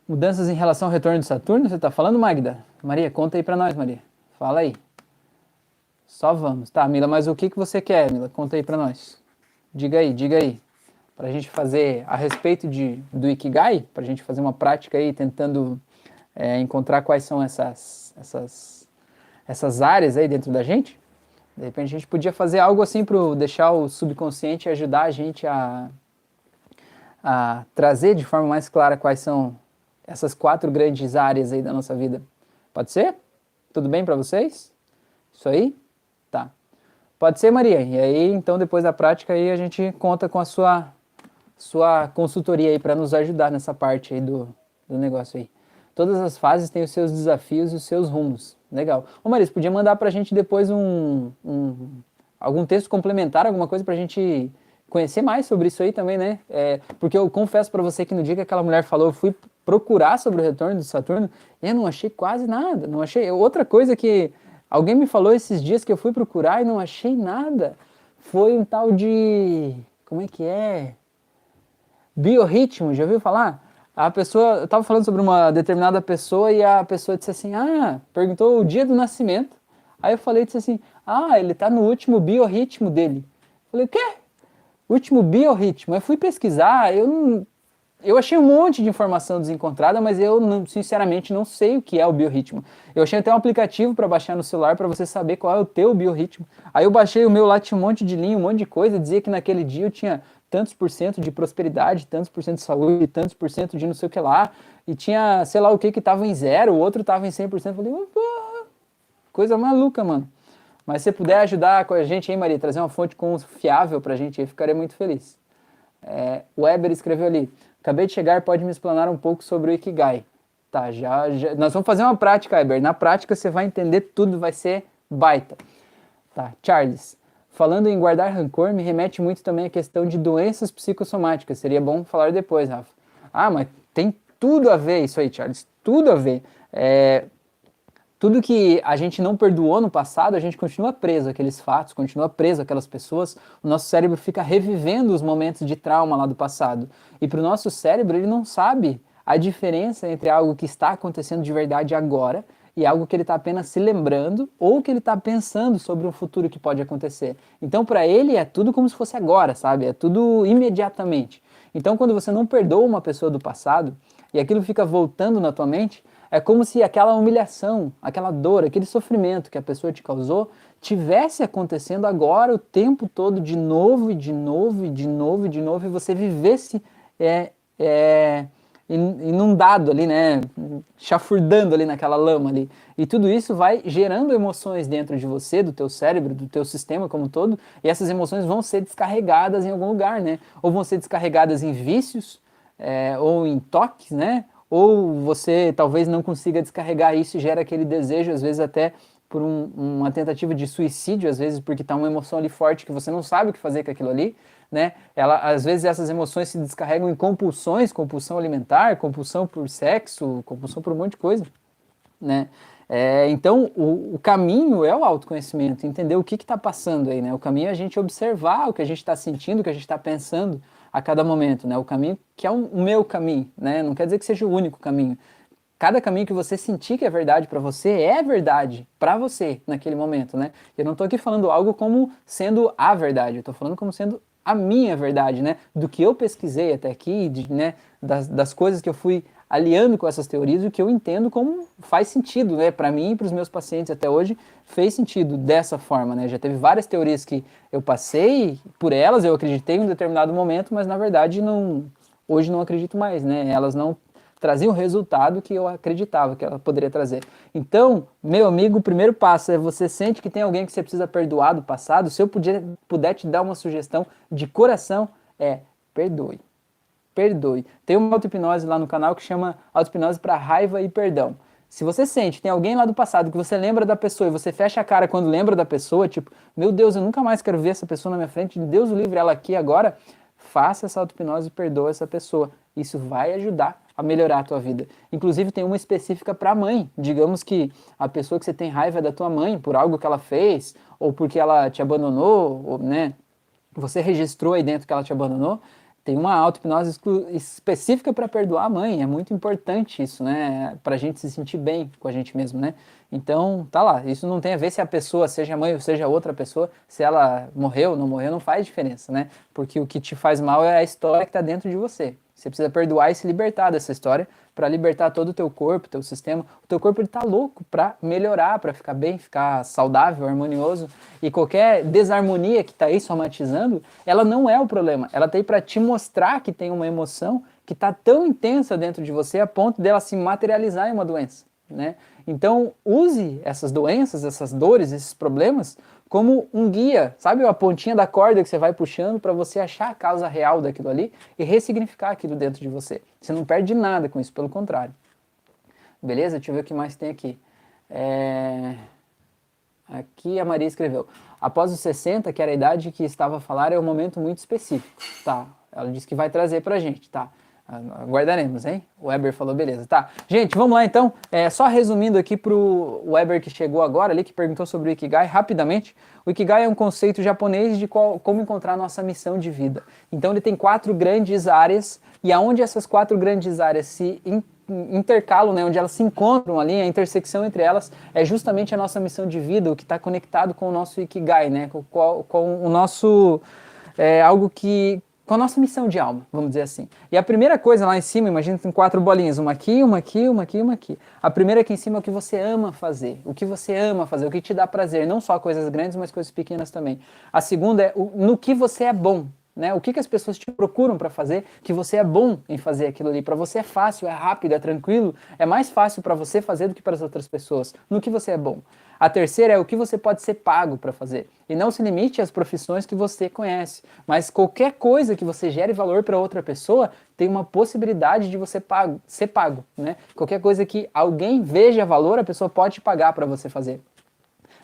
Mudanças em relação ao retorno de Saturno? Você está falando, Magda? Maria, conta aí para nós, Maria. Fala aí. Só vamos. Tá, Mila, mas o que, que você quer, Mila? Conta aí para nós. Diga aí, diga aí. Para a gente fazer a respeito de, do Ikigai, para a gente fazer uma prática aí, tentando é, encontrar quais são essas, essas, essas áreas aí dentro da gente. De repente a gente podia fazer algo assim para deixar o subconsciente ajudar a gente a, a trazer de forma mais clara quais são essas quatro grandes áreas aí da nossa vida. Pode ser? Tudo bem para vocês? Isso aí? Pode ser, Maria. E aí, então, depois da prática aí, a gente conta com a sua, sua consultoria aí para nos ajudar nessa parte aí do, do negócio aí. Todas as fases têm os seus desafios e os seus rumos. Legal. Ô Marisa, podia mandar para a gente depois um, um, algum texto complementar, alguma coisa para a gente conhecer mais sobre isso aí também, né? É, porque eu confesso para você que no dia que aquela mulher falou, eu fui procurar sobre o retorno de Saturno e eu não achei quase nada. Não achei. Outra coisa que alguém me falou esses dias que eu fui procurar e não achei nada foi um tal de. Como é que é? Biorritmo, já ouviu falar? a pessoa, eu estava falando sobre uma determinada pessoa e a pessoa disse assim, ah, perguntou o dia do nascimento. Aí eu falei, disse assim, ah, ele está no último biorritmo dele. Falei, o quê? Último biorritmo. Eu fui pesquisar, eu não, eu achei um monte de informação desencontrada, mas eu sinceramente não sei o que é o biorritmo. Eu achei até um aplicativo para baixar no celular para você saber qual é o teu biorritmo. Aí eu baixei o meu lá, tinha um monte de linha, um monte de coisa, dizia que naquele dia eu tinha tantos por cento de prosperidade, tantos por cento de saúde, tantos por cento de não sei o que lá, e tinha, sei lá o que, que tava em zero, o outro tava em 100%. Eu falei, porra, coisa maluca, mano. Mas se puder ajudar com a gente aí, Maria, trazer uma fonte confiável pra gente aí, ficaria muito feliz. É, Weber escreveu ali, acabei de chegar, pode me explanar um pouco sobre o Ikigai. Tá, já, já, nós vamos fazer uma prática, Weber. Na prática você vai entender tudo, vai ser baita. Tá, Charles, Falando em guardar rancor, me remete muito também à questão de doenças psicossomáticas. Seria bom falar depois, Rafa. Ah, mas tem tudo a ver isso aí, Charles. Tudo a ver. É, tudo que a gente não perdoou no passado, a gente continua preso àqueles fatos, continua preso àquelas pessoas. O nosso cérebro fica revivendo os momentos de trauma lá do passado. E para o nosso cérebro, ele não sabe a diferença entre algo que está acontecendo de verdade agora e algo que ele está apenas se lembrando ou que ele está pensando sobre um futuro que pode acontecer. Então, para ele, é tudo como se fosse agora, sabe? É tudo imediatamente. Então, quando você não perdoa uma pessoa do passado e aquilo fica voltando na tua mente, é como se aquela humilhação, aquela dor, aquele sofrimento que a pessoa te causou tivesse acontecendo agora o tempo todo de novo e de novo e de novo e de novo e você vivesse é, é, inundado ali, né, chafurdando ali naquela lama ali. E tudo isso vai gerando emoções dentro de você, do teu cérebro, do teu sistema como um todo, e essas emoções vão ser descarregadas em algum lugar, né? Ou vão ser descarregadas em vícios, é, ou em toques, né? Ou você talvez não consiga descarregar isso e gera aquele desejo, às vezes até por um, uma tentativa de suicídio, às vezes porque está uma emoção ali forte que você não sabe o que fazer com aquilo ali, né? Ela, às vezes essas emoções se descarregam em compulsões, compulsão alimentar, compulsão por sexo, compulsão por um monte de coisa, né? É, então, o, o, caminho é o autoconhecimento, entender o que está passando aí, né? O caminho é a gente observar o que a gente está sentindo, o que a gente está pensando, a cada momento, né? O caminho que é o meu caminho, né? Não quer dizer que seja o único caminho. Cada caminho que você sentir que é verdade para você é verdade para você naquele momento, né? Eu não estou aqui falando algo como sendo a verdade, eu estou falando como sendo a minha verdade, né? Do que eu pesquisei até aqui, de, né? Das, das coisas que eu fui aliando com essas teorias, o que eu entendo como faz sentido, né? Para mim e para os meus pacientes até hoje fez sentido dessa forma, né? Já teve várias teorias que eu passei por elas, eu acreditei em um determinado momento, mas na verdade não, hoje não acredito mais, né? Elas não traziam o resultado que eu acreditava que ela poderia trazer. Então, meu amigo, o primeiro passo é você sente que tem alguém que você precisa perdoar do passado. Se eu puder, puder te dar uma sugestão de coração, é perdoe perdoe. Tem uma auto-hipnose lá no canal que chama auto-hipnose para raiva e perdão. Se você sente, tem alguém lá do passado que você lembra da pessoa e você fecha a cara quando lembra da pessoa, tipo, meu Deus, eu nunca mais quero ver essa pessoa na minha frente, Deus o livre ela aqui agora, faça essa auto-hipnose e perdoa essa pessoa. Isso vai ajudar a melhorar a tua vida. Inclusive tem uma específica para a mãe. Digamos que a pessoa que você tem raiva é da tua mãe por algo que ela fez ou porque ela te abandonou, ou, né? Você registrou aí dentro que ela te abandonou tem uma auto-hipnose específica para perdoar a mãe. É muito importante isso, né? Para a gente se sentir bem com a gente mesmo, né? Então, tá lá. Isso não tem a ver se a pessoa, seja mãe ou seja outra pessoa, se ela morreu ou não morreu, não faz diferença, né? Porque o que te faz mal é a história que está dentro de você. Você precisa perdoar e se libertar dessa história para libertar todo o teu corpo, teu sistema. O teu corpo ele tá louco para melhorar, para ficar bem, ficar saudável, harmonioso. E qualquer desarmonia que está aí somatizando, ela não é o problema. Ela tá aí para te mostrar que tem uma emoção que está tão intensa dentro de você a ponto dela se materializar em uma doença, né? Então, use essas doenças, essas dores, esses problemas como um guia, sabe a pontinha da corda que você vai puxando para você achar a causa real daquilo ali e ressignificar aquilo dentro de você. Você não perde nada com isso, pelo contrário. Beleza? Deixa eu ver o que mais tem aqui. É... Aqui a Maria escreveu: após os 60, que era a idade que estava a falar, é um momento muito específico. Tá. Ela disse que vai trazer pra gente, tá? Aguardaremos, hein? O Weber falou, beleza. Tá. Gente, vamos lá então. É, só resumindo aqui pro Weber que chegou agora ali, que perguntou sobre o Ikigai, rapidamente. O Ikigai é um conceito japonês de qual, como encontrar nossa missão de vida. Então ele tem quatro grandes áreas, e aonde essas quatro grandes áreas se in, intercalam, né, onde elas se encontram ali, a intersecção entre elas, é justamente a nossa missão de vida, o que está conectado com o nosso Ikigai, né? Com, com o nosso. É, algo que com a nossa missão de alma, vamos dizer assim. E a primeira coisa lá em cima, imagina tem quatro bolinhas, uma aqui, uma aqui, uma aqui, uma aqui. A primeira aqui em cima é o que você ama fazer, o que você ama fazer, o que te dá prazer, não só coisas grandes, mas coisas pequenas também. A segunda é o, no que você é bom, né? O que, que as pessoas te procuram para fazer, que você é bom em fazer aquilo ali. Para você é fácil, é rápido, é tranquilo, é mais fácil para você fazer do que para as outras pessoas. No que você é bom. A terceira é o que você pode ser pago para fazer. E não se limite às profissões que você conhece, mas qualquer coisa que você gere valor para outra pessoa tem uma possibilidade de você pago, ser pago. Né? Qualquer coisa que alguém veja valor, a pessoa pode pagar para você fazer.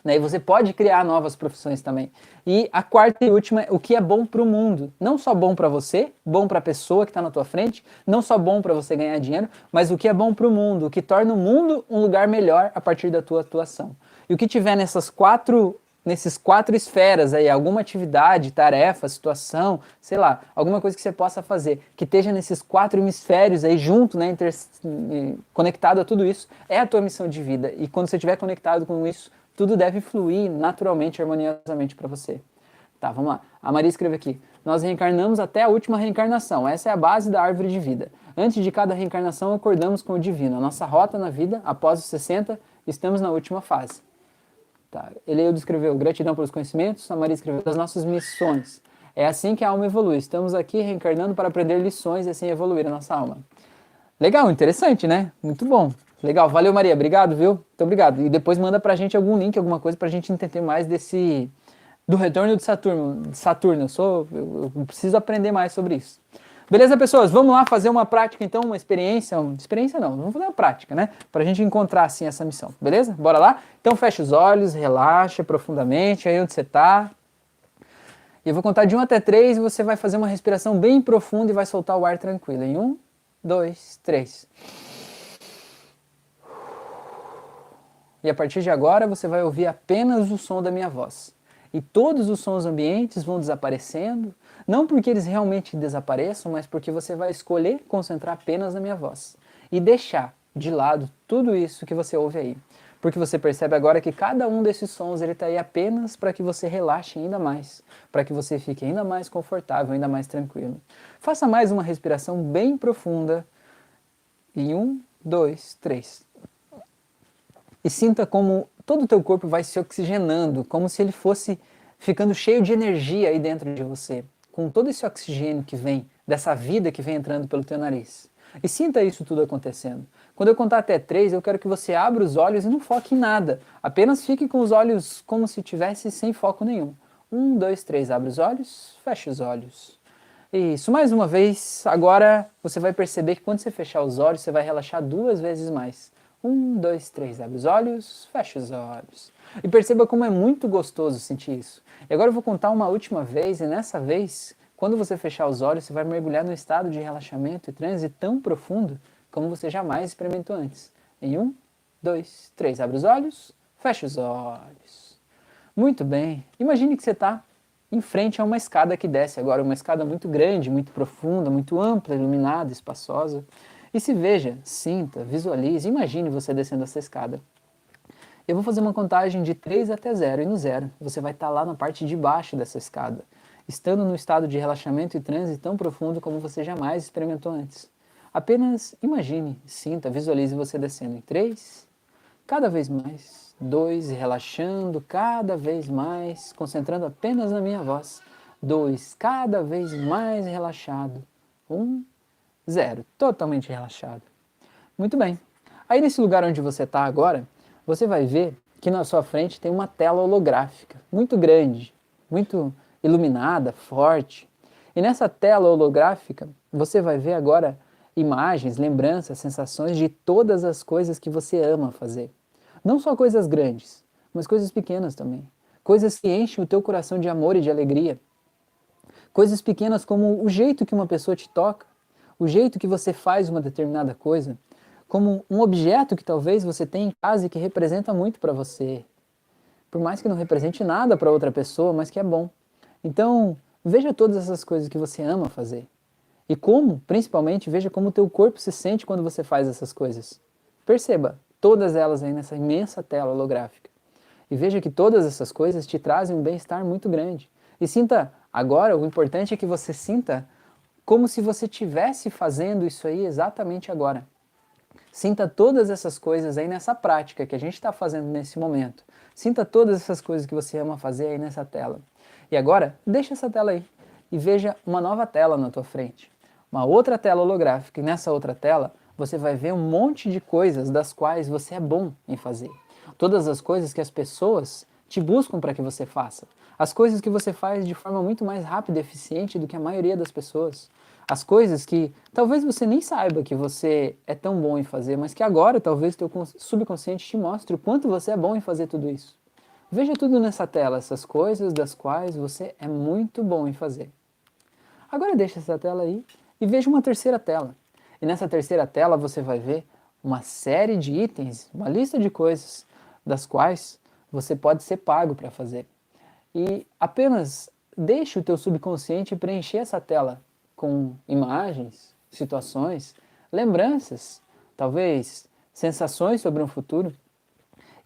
Né? E você pode criar novas profissões também. E a quarta e última é o que é bom para o mundo. Não só bom para você, bom para a pessoa que está na tua frente, não só bom para você ganhar dinheiro, mas o que é bom para o mundo, o que torna o mundo um lugar melhor a partir da tua atuação. E o que tiver nessas quatro nesses quatro esferas aí, alguma atividade, tarefa, situação, sei lá, alguma coisa que você possa fazer, que esteja nesses quatro hemisférios aí junto, né, inter, conectado a tudo isso, é a tua missão de vida. E quando você estiver conectado com isso, tudo deve fluir naturalmente, harmoniosamente para você. Tá, vamos lá. A Maria escreve aqui: Nós reencarnamos até a última reencarnação. Essa é a base da árvore de vida. Antes de cada reencarnação, acordamos com o divino. A nossa rota na vida, após os 60, estamos na última fase. Tá. Ele descreveu gratidão pelos conhecimentos, a Maria escreveu das nossas missões. É assim que a alma evolui. Estamos aqui reencarnando para aprender lições e assim evoluir a nossa alma. Legal, interessante, né? Muito bom. Legal, valeu Maria, obrigado, viu? Muito obrigado. E depois manda pra gente algum link, alguma coisa pra gente entender mais desse do retorno de Saturno. Saturno, eu sou eu preciso aprender mais sobre isso. Beleza, pessoas? Vamos lá fazer uma prática, então, uma experiência. Uma experiência não, vamos fazer uma prática, né? Para a gente encontrar, assim, essa missão. Beleza? Bora lá? Então, fecha os olhos, relaxa profundamente aí onde você está. E eu vou contar de 1 até 3 e você vai fazer uma respiração bem profunda e vai soltar o ar tranquilo. Em 1, 2, 3. E a partir de agora você vai ouvir apenas o som da minha voz. E todos os sons ambientes vão desaparecendo não porque eles realmente desapareçam, mas porque você vai escolher concentrar apenas na minha voz e deixar de lado tudo isso que você ouve aí. Porque você percebe agora que cada um desses sons ele está aí apenas para que você relaxe ainda mais, para que você fique ainda mais confortável, ainda mais tranquilo. Faça mais uma respiração bem profunda. Em um, dois, três. E sinta como todo o teu corpo vai se oxigenando, como se ele fosse ficando cheio de energia aí dentro de você com todo esse oxigênio que vem, dessa vida que vem entrando pelo teu nariz. E sinta isso tudo acontecendo. Quando eu contar até três, eu quero que você abra os olhos e não foque em nada. Apenas fique com os olhos como se tivesse sem foco nenhum. Um, dois, três, abre os olhos, fecha os olhos. Isso, mais uma vez. Agora você vai perceber que quando você fechar os olhos, você vai relaxar duas vezes mais. Um, dois, três, abre os olhos, fecha os olhos. E perceba como é muito gostoso sentir isso. E agora eu vou contar uma última vez, e nessa vez, quando você fechar os olhos, você vai mergulhar num estado de relaxamento e transe tão profundo como você jamais experimentou antes. Em um, dois, três, abre os olhos, fecha os olhos. Muito bem. Imagine que você está em frente a uma escada que desce agora, uma escada muito grande, muito profunda, muito ampla, iluminada, espaçosa. E se veja, sinta, visualize, imagine você descendo essa escada. Eu vou fazer uma contagem de 3 até 0 e no zero você vai estar lá na parte de baixo dessa escada, estando no estado de relaxamento e transe tão profundo como você jamais experimentou antes. Apenas imagine, sinta, visualize você descendo em 3, cada vez mais, 2 e relaxando cada vez mais, concentrando apenas na minha voz. 2, cada vez mais relaxado. 1, um, 0, totalmente relaxado. Muito bem. Aí nesse lugar onde você está agora, você vai ver que na sua frente tem uma tela holográfica muito grande, muito iluminada, forte. E nessa tela holográfica, você vai ver agora imagens, lembranças, sensações de todas as coisas que você ama fazer. Não só coisas grandes, mas coisas pequenas também. Coisas que enchem o teu coração de amor e de alegria. Coisas pequenas como o jeito que uma pessoa te toca, o jeito que você faz uma determinada coisa, como um objeto que talvez você tenha em casa e que representa muito para você. Por mais que não represente nada para outra pessoa, mas que é bom. Então, veja todas essas coisas que você ama fazer. E como, principalmente, veja como o teu corpo se sente quando você faz essas coisas. Perceba todas elas aí nessa imensa tela holográfica. E veja que todas essas coisas te trazem um bem-estar muito grande. E sinta agora, o importante é que você sinta como se você estivesse fazendo isso aí exatamente agora. Sinta todas essas coisas aí nessa prática que a gente está fazendo nesse momento. Sinta todas essas coisas que você ama fazer aí nessa tela. E agora, deixa essa tela aí e veja uma nova tela na tua frente. Uma outra tela holográfica. E nessa outra tela, você vai ver um monte de coisas das quais você é bom em fazer. Todas as coisas que as pessoas te buscam para que você faça. As coisas que você faz de forma muito mais rápida e eficiente do que a maioria das pessoas as coisas que talvez você nem saiba que você é tão bom em fazer, mas que agora talvez teu subconsciente te mostre o quanto você é bom em fazer tudo isso. Veja tudo nessa tela, essas coisas das quais você é muito bom em fazer. Agora deixa essa tela aí e veja uma terceira tela. E nessa terceira tela você vai ver uma série de itens, uma lista de coisas das quais você pode ser pago para fazer. E apenas deixe o teu subconsciente preencher essa tela com imagens, situações, lembranças, talvez sensações sobre um futuro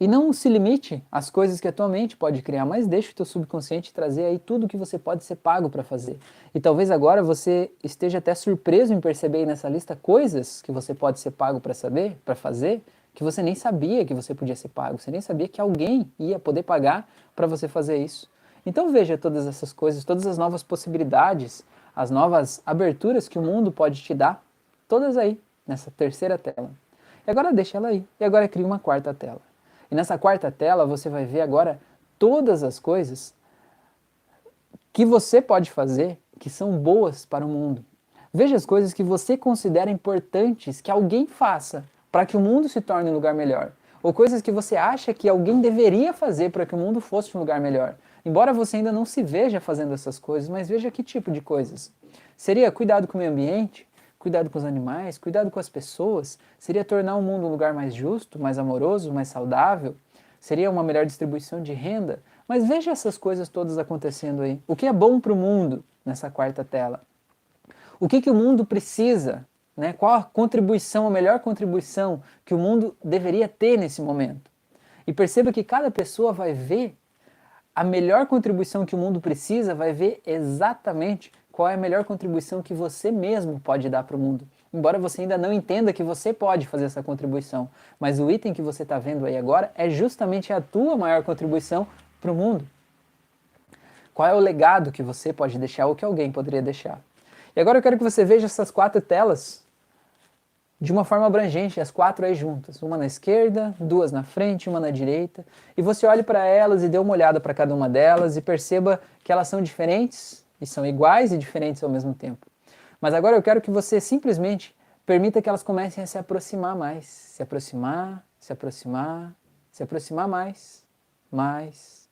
e não se limite às coisas que a tua mente pode criar, mas deixe o teu subconsciente trazer aí tudo que você pode ser pago para fazer. E talvez agora você esteja até surpreso em perceber nessa lista coisas que você pode ser pago para saber, para fazer, que você nem sabia que você podia ser pago, você nem sabia que alguém ia poder pagar para você fazer isso. Então veja todas essas coisas, todas as novas possibilidades, as novas aberturas que o mundo pode te dar, todas aí nessa terceira tela. E agora deixa ela aí. E agora cria uma quarta tela. E nessa quarta tela você vai ver agora todas as coisas que você pode fazer que são boas para o mundo. Veja as coisas que você considera importantes que alguém faça para que o mundo se torne um lugar melhor. Ou coisas que você acha que alguém deveria fazer para que o mundo fosse um lugar melhor. Embora você ainda não se veja fazendo essas coisas, mas veja que tipo de coisas. Seria cuidado com o meio ambiente, cuidado com os animais, cuidado com as pessoas, seria tornar o mundo um lugar mais justo, mais amoroso, mais saudável, seria uma melhor distribuição de renda. Mas veja essas coisas todas acontecendo aí. O que é bom para o mundo nessa quarta tela? O que, que o mundo precisa? Né? Qual a contribuição, a melhor contribuição que o mundo deveria ter nesse momento? E perceba que cada pessoa vai ver a melhor contribuição que o mundo precisa, vai ver exatamente qual é a melhor contribuição que você mesmo pode dar para o mundo. Embora você ainda não entenda que você pode fazer essa contribuição, mas o item que você está vendo aí agora é justamente a tua maior contribuição para o mundo. Qual é o legado que você pode deixar ou que alguém poderia deixar? E agora eu quero que você veja essas quatro telas de uma forma abrangente, as quatro aí juntas, uma na esquerda, duas na frente, uma na direita, e você olhe para elas e dê uma olhada para cada uma delas e perceba que elas são diferentes, e são iguais e diferentes ao mesmo tempo. Mas agora eu quero que você simplesmente permita que elas comecem a se aproximar mais, se aproximar, se aproximar, se aproximar mais, mais,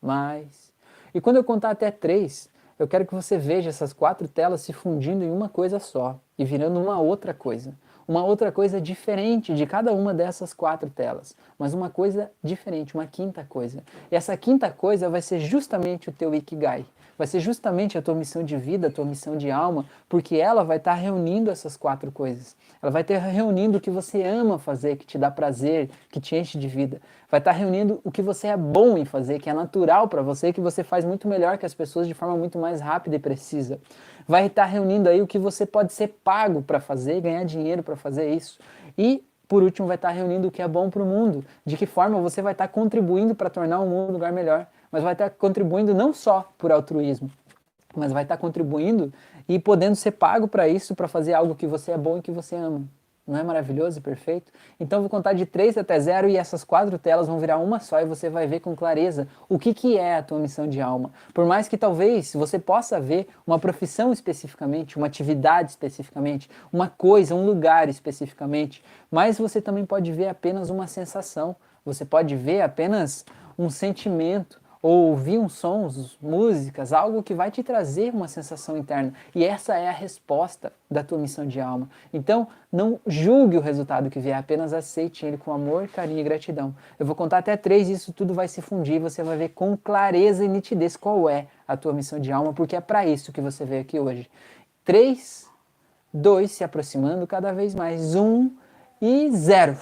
mais. E quando eu contar até três, eu quero que você veja essas quatro telas se fundindo em uma coisa só e virando uma outra coisa uma outra coisa diferente de cada uma dessas quatro telas, mas uma coisa diferente, uma quinta coisa. E essa quinta coisa vai ser justamente o teu Ikigai, vai ser justamente a tua missão de vida, a tua missão de alma, porque ela vai estar reunindo essas quatro coisas. Ela vai estar reunindo o que você ama fazer, que te dá prazer, que te enche de vida. Vai estar reunindo o que você é bom em fazer, que é natural para você, que você faz muito melhor que as pessoas de forma muito mais rápida e precisa vai estar reunindo aí o que você pode ser pago para fazer, ganhar dinheiro para fazer isso. E por último, vai estar reunindo o que é bom para o mundo, de que forma você vai estar contribuindo para tornar o mundo um lugar melhor, mas vai estar contribuindo não só por altruísmo, mas vai estar contribuindo e podendo ser pago para isso, para fazer algo que você é bom e que você ama. Não é maravilhoso e perfeito? Então vou contar de 3 até 0 e essas quatro telas vão virar uma só e você vai ver com clareza o que, que é a tua missão de alma. Por mais que talvez você possa ver uma profissão especificamente, uma atividade especificamente, uma coisa, um lugar especificamente, mas você também pode ver apenas uma sensação, você pode ver apenas um sentimento, ou ouvir uns sons, músicas, algo que vai te trazer uma sensação interna. E essa é a resposta da tua missão de alma. Então, não julgue o resultado que vier, apenas aceite ele com amor, carinho e gratidão. Eu vou contar até três e isso tudo vai se fundir, você vai ver com clareza e nitidez qual é a tua missão de alma, porque é para isso que você veio aqui hoje. Três, dois, se aproximando cada vez mais, um e zero.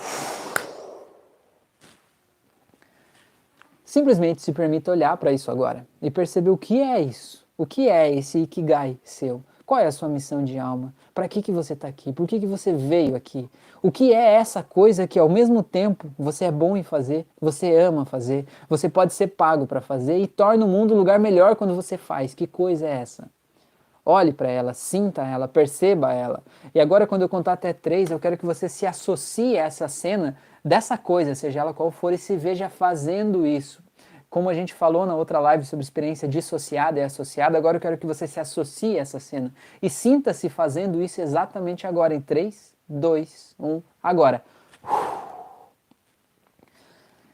Simplesmente se permita olhar para isso agora e perceber o que é isso. O que é esse Ikigai seu? Qual é a sua missão de alma? Para que, que você está aqui? Por que, que você veio aqui? O que é essa coisa que ao mesmo tempo você é bom em fazer, você ama fazer, você pode ser pago para fazer e torna o mundo um lugar melhor quando você faz? Que coisa é essa? Olhe para ela, sinta ela, perceba ela. E agora, quando eu contar até três, eu quero que você se associe a essa cena dessa coisa, seja ela qual for, e se veja fazendo isso. Como a gente falou na outra live sobre experiência dissociada e associada, agora eu quero que você se associe a essa cena e sinta-se fazendo isso exatamente agora, em 3, 2, 1, agora.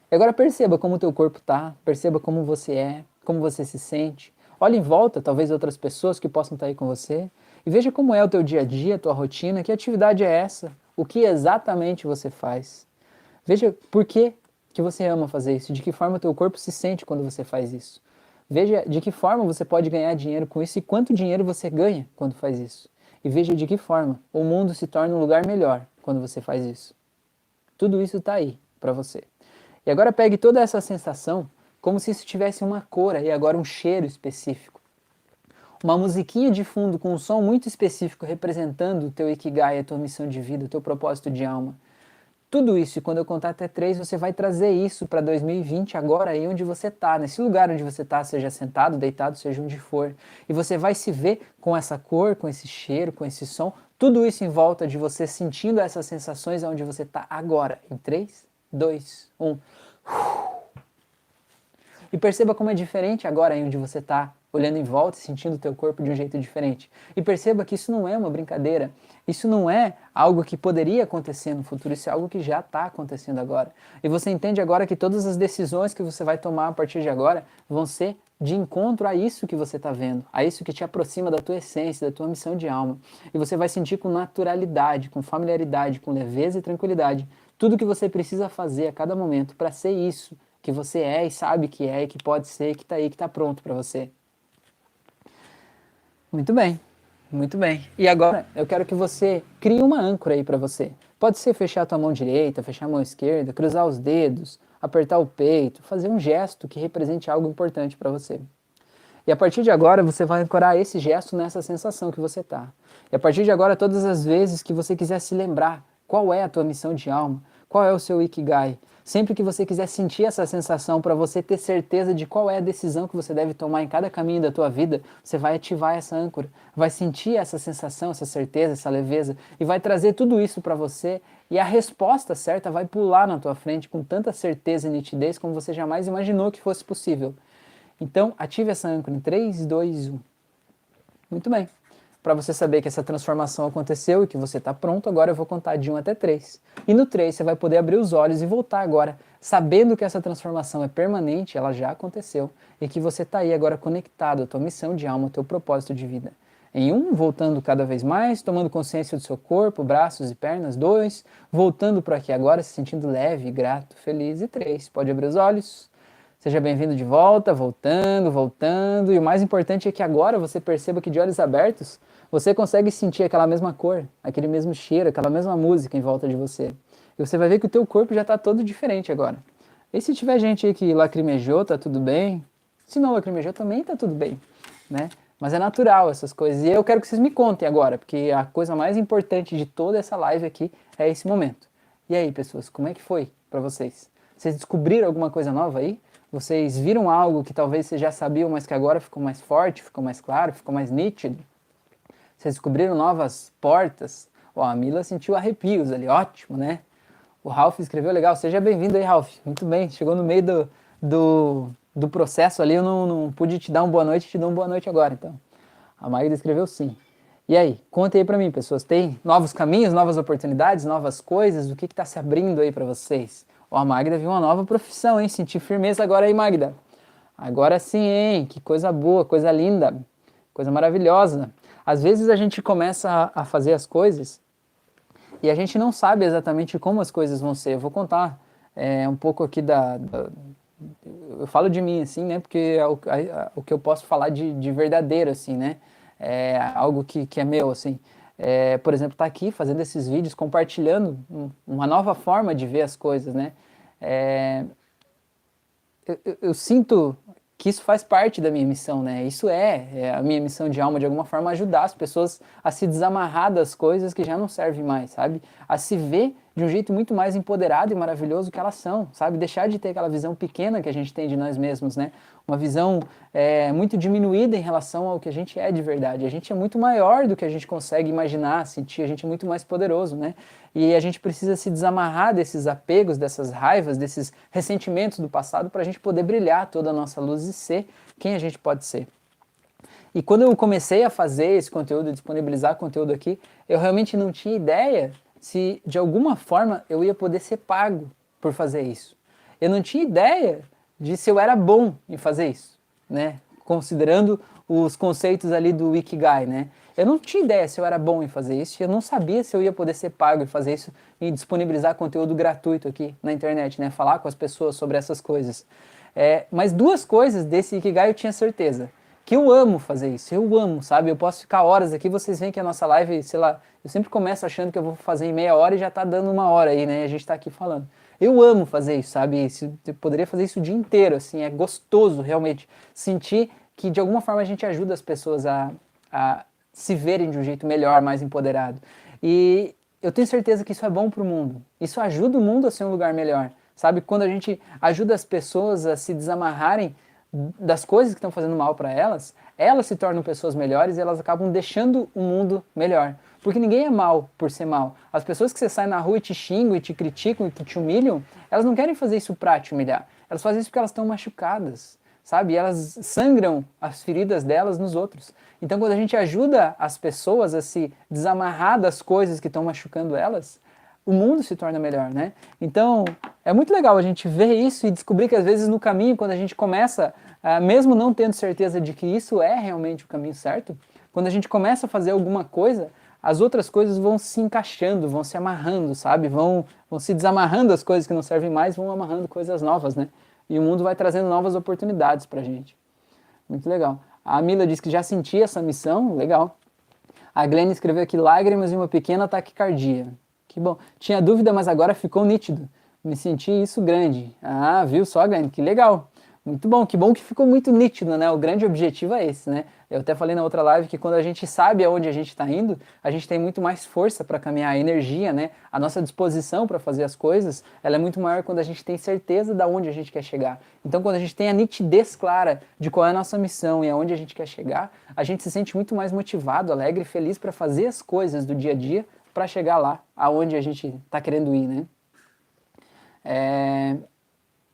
E agora perceba como o teu corpo tá, perceba como você é, como você se sente. Olhe em volta, talvez outras pessoas que possam estar aí com você, e veja como é o teu dia a dia, a tua rotina, que atividade é essa, o que exatamente você faz. Veja por que, que você ama fazer isso, de que forma o teu corpo se sente quando você faz isso. Veja de que forma você pode ganhar dinheiro com isso e quanto dinheiro você ganha quando faz isso. E veja de que forma o mundo se torna um lugar melhor quando você faz isso. Tudo isso está aí para você. E agora pegue toda essa sensação como se isso tivesse uma cor e agora um cheiro específico. Uma musiquinha de fundo com um som muito específico representando o teu ikigai, a tua missão de vida, o teu propósito de alma. Tudo isso, e quando eu contar até três, você vai trazer isso para 2020, agora aí onde você está, nesse lugar onde você está, seja sentado, deitado, seja onde for. E você vai se ver com essa cor, com esse cheiro, com esse som, tudo isso em volta de você sentindo essas sensações onde você está agora. Em três, dois, um. E perceba como é diferente agora aí onde você está, olhando em volta e sentindo o teu corpo de um jeito diferente. E perceba que isso não é uma brincadeira, isso não é algo que poderia acontecer no futuro, isso é algo que já está acontecendo agora. E você entende agora que todas as decisões que você vai tomar a partir de agora vão ser de encontro a isso que você está vendo, a isso que te aproxima da tua essência, da tua missão de alma. E você vai sentir com naturalidade, com familiaridade, com leveza e tranquilidade tudo que você precisa fazer a cada momento para ser isso que você é e sabe que é e que pode ser, que está aí, que está pronto para você. Muito bem, muito bem. E agora eu quero que você crie uma âncora aí para você. Pode ser fechar a tua mão direita, fechar a mão esquerda, cruzar os dedos, apertar o peito, fazer um gesto que represente algo importante para você. E a partir de agora você vai ancorar esse gesto nessa sensação que você está. E a partir de agora, todas as vezes que você quiser se lembrar qual é a tua missão de alma, qual é o seu Ikigai, Sempre que você quiser sentir essa sensação para você ter certeza de qual é a decisão que você deve tomar em cada caminho da tua vida, você vai ativar essa âncora, vai sentir essa sensação, essa certeza, essa leveza e vai trazer tudo isso para você e a resposta certa vai pular na tua frente com tanta certeza e nitidez como você jamais imaginou que fosse possível. Então, ative essa âncora em 3, 2, 1. Muito bem para você saber que essa transformação aconteceu e que você está pronto, agora eu vou contar de 1 até 3. E no 3 você vai poder abrir os olhos e voltar agora, sabendo que essa transformação é permanente, ela já aconteceu, e que você está aí agora conectado à tua missão de alma, ao teu propósito de vida. Em um, voltando cada vez mais, tomando consciência do seu corpo, braços e pernas. Dois, voltando para aqui agora, se sentindo leve, grato, feliz. E três, pode abrir os olhos. Seja bem-vindo de volta, voltando, voltando. E o mais importante é que agora você perceba que de olhos abertos você consegue sentir aquela mesma cor, aquele mesmo cheiro, aquela mesma música em volta de você. E você vai ver que o teu corpo já está todo diferente agora. E se tiver gente aí que lacrimejou, tá tudo bem. Se não lacrimejou, também tá tudo bem, né? Mas é natural essas coisas. E eu quero que vocês me contem agora, porque a coisa mais importante de toda essa live aqui é esse momento. E aí, pessoas, como é que foi para vocês? Vocês descobriram alguma coisa nova aí? Vocês viram algo que talvez vocês já sabiam, mas que agora ficou mais forte, ficou mais claro, ficou mais nítido? Vocês descobriram novas portas? Ó, a Mila sentiu arrepios ali, ótimo, né? O Ralph escreveu legal. Seja bem-vindo aí, Ralph. Muito bem, chegou no meio do, do, do processo ali, eu não, não pude te dar uma boa noite, te dou uma boa noite agora, então. A Maíra escreveu sim. E aí, conta aí para mim, pessoas, tem novos caminhos, novas oportunidades, novas coisas? O que está se abrindo aí para vocês? Ó, Magda viu uma nova profissão, hein? Senti firmeza agora aí, Magda. Agora sim, hein? Que coisa boa, coisa linda, coisa maravilhosa. Às vezes a gente começa a, fazer as coisas e a gente não sabe exatamente como as coisas vão ser. Eu vou contar é, um pouco aqui da, da, Eu falo de mim, assim, né? Porque é o, a, o que eu posso falar de, de verdadeiro, assim, né? É algo que, que é meu, assim. É, por exemplo, estar tá aqui fazendo esses vídeos, compartilhando uma nova forma de ver as coisas, né? É, eu, eu, sinto que isso faz parte da minha missão, né? Isso é, é, a minha missão de alma, de alguma forma, ajudar as pessoas a se desamarrar das coisas que já não servem mais, sabe? A se ver de um jeito muito mais empoderado e maravilhoso que elas são, sabe? Deixar de ter aquela visão pequena que a gente tem de nós mesmos, né? Uma visão é, muito diminuída em relação ao que a gente é de verdade. A gente é muito maior do que a gente consegue imaginar, sentir, a gente é muito mais poderoso, né? E a gente precisa se desamarrar desses apegos, dessas raivas, desses ressentimentos do passado para a gente poder brilhar toda a nossa luz e ser quem a gente pode ser. E quando eu comecei a fazer esse conteúdo, disponibilizar conteúdo aqui, eu realmente não tinha ideia se de alguma forma eu ia poder ser pago por fazer isso. eu não tinha ideia de se eu era bom em fazer isso, né? Considerando os conceitos ali do Ikigai, né? Eu não tinha ideia se eu era bom em fazer isso, eu não sabia se eu ia poder ser pago em fazer isso e disponibilizar conteúdo gratuito aqui na internet, né? Falar com as pessoas sobre essas coisas. É, mas duas coisas desse Ikigai eu tinha certeza. Que eu amo fazer isso, eu amo, sabe? Eu posso ficar horas aqui, vocês veem que a nossa live, sei lá, eu sempre começo achando que eu vou fazer em meia hora e já tá dando uma hora aí, né? A gente tá aqui falando. Eu amo fazer isso, sabe? Eu poderia fazer isso o dia inteiro, assim, é gostoso realmente sentir que de alguma forma a gente ajuda as pessoas a, a se verem de um jeito melhor, mais empoderado. E eu tenho certeza que isso é bom para o mundo. Isso ajuda o mundo a ser um lugar melhor. Sabe? Quando a gente ajuda as pessoas a se desamarrarem das coisas que estão fazendo mal para elas, elas se tornam pessoas melhores e elas acabam deixando o mundo melhor. Porque ninguém é mal por ser mal. As pessoas que você sai na rua e te xingam e te criticam e que te humilham, elas não querem fazer isso para te humilhar. Elas fazem isso porque elas estão machucadas, sabe? E elas sangram as feridas delas nos outros. Então, quando a gente ajuda as pessoas a se desamarrar das coisas que estão machucando elas, o mundo se torna melhor, né? Então, é muito legal a gente ver isso e descobrir que às vezes no caminho, quando a gente começa, uh, mesmo não tendo certeza de que isso é realmente o caminho certo, quando a gente começa a fazer alguma coisa, as outras coisas vão se encaixando, vão se amarrando, sabe? Vão, vão se desamarrando as coisas que não servem mais, vão amarrando coisas novas, né? E o mundo vai trazendo novas oportunidades pra gente. Muito legal. A Mila disse que já sentia essa missão, legal. A Glenn escreveu aqui lágrimas e uma pequena taquicardia. Que bom. Tinha dúvida, mas agora ficou nítido. Me senti isso grande. Ah, viu só, Glenn? Que legal. Muito bom, que bom que ficou muito nítido, né? O grande objetivo é esse, né? Eu até falei na outra live que quando a gente sabe aonde a gente está indo, a gente tem muito mais força para caminhar, a energia, né? A nossa disposição para fazer as coisas, ela é muito maior quando a gente tem certeza de onde a gente quer chegar. Então, quando a gente tem a nitidez clara de qual é a nossa missão e aonde a gente quer chegar, a gente se sente muito mais motivado, alegre e feliz para fazer as coisas do dia a dia para chegar lá, aonde a gente está querendo ir, né? É,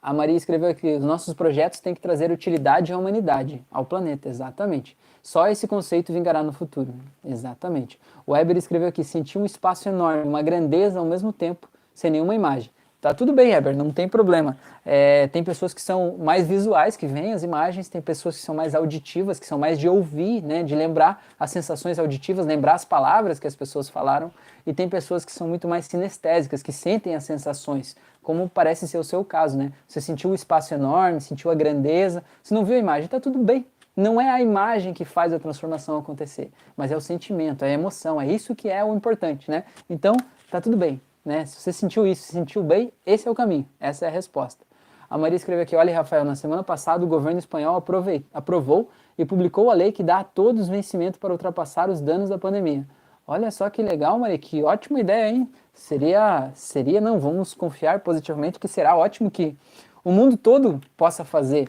a Maria escreveu aqui: os nossos projetos têm que trazer utilidade à humanidade, ao planeta, exatamente. Só esse conceito vingará no futuro, exatamente. O Weber escreveu aqui: senti um espaço enorme, uma grandeza ao mesmo tempo, sem nenhuma imagem. Tá tudo bem, Weber, não tem problema. É, tem pessoas que são mais visuais, que veem as imagens, tem pessoas que são mais auditivas, que são mais de ouvir, né, de lembrar as sensações auditivas, lembrar as palavras que as pessoas falaram, e tem pessoas que são muito mais sinestésicas, que sentem as sensações, como parece ser o seu caso, né? Você sentiu o espaço enorme, sentiu a grandeza, você não viu a imagem, tá tudo bem. Não é a imagem que faz a transformação acontecer, mas é o sentimento, é a emoção, é isso que é o importante, né? Então, tá tudo bem, né? Se você sentiu isso, se sentiu bem, esse é o caminho, essa é a resposta. A Maria escreveu aqui, olha Rafael, na semana passada o governo espanhol aprovei, aprovou e publicou a lei que dá a todos vencimento para ultrapassar os danos da pandemia. Olha só que legal, Maria, que ótima ideia, hein? Seria, seria, não, vamos confiar positivamente que será ótimo que o mundo todo possa fazer,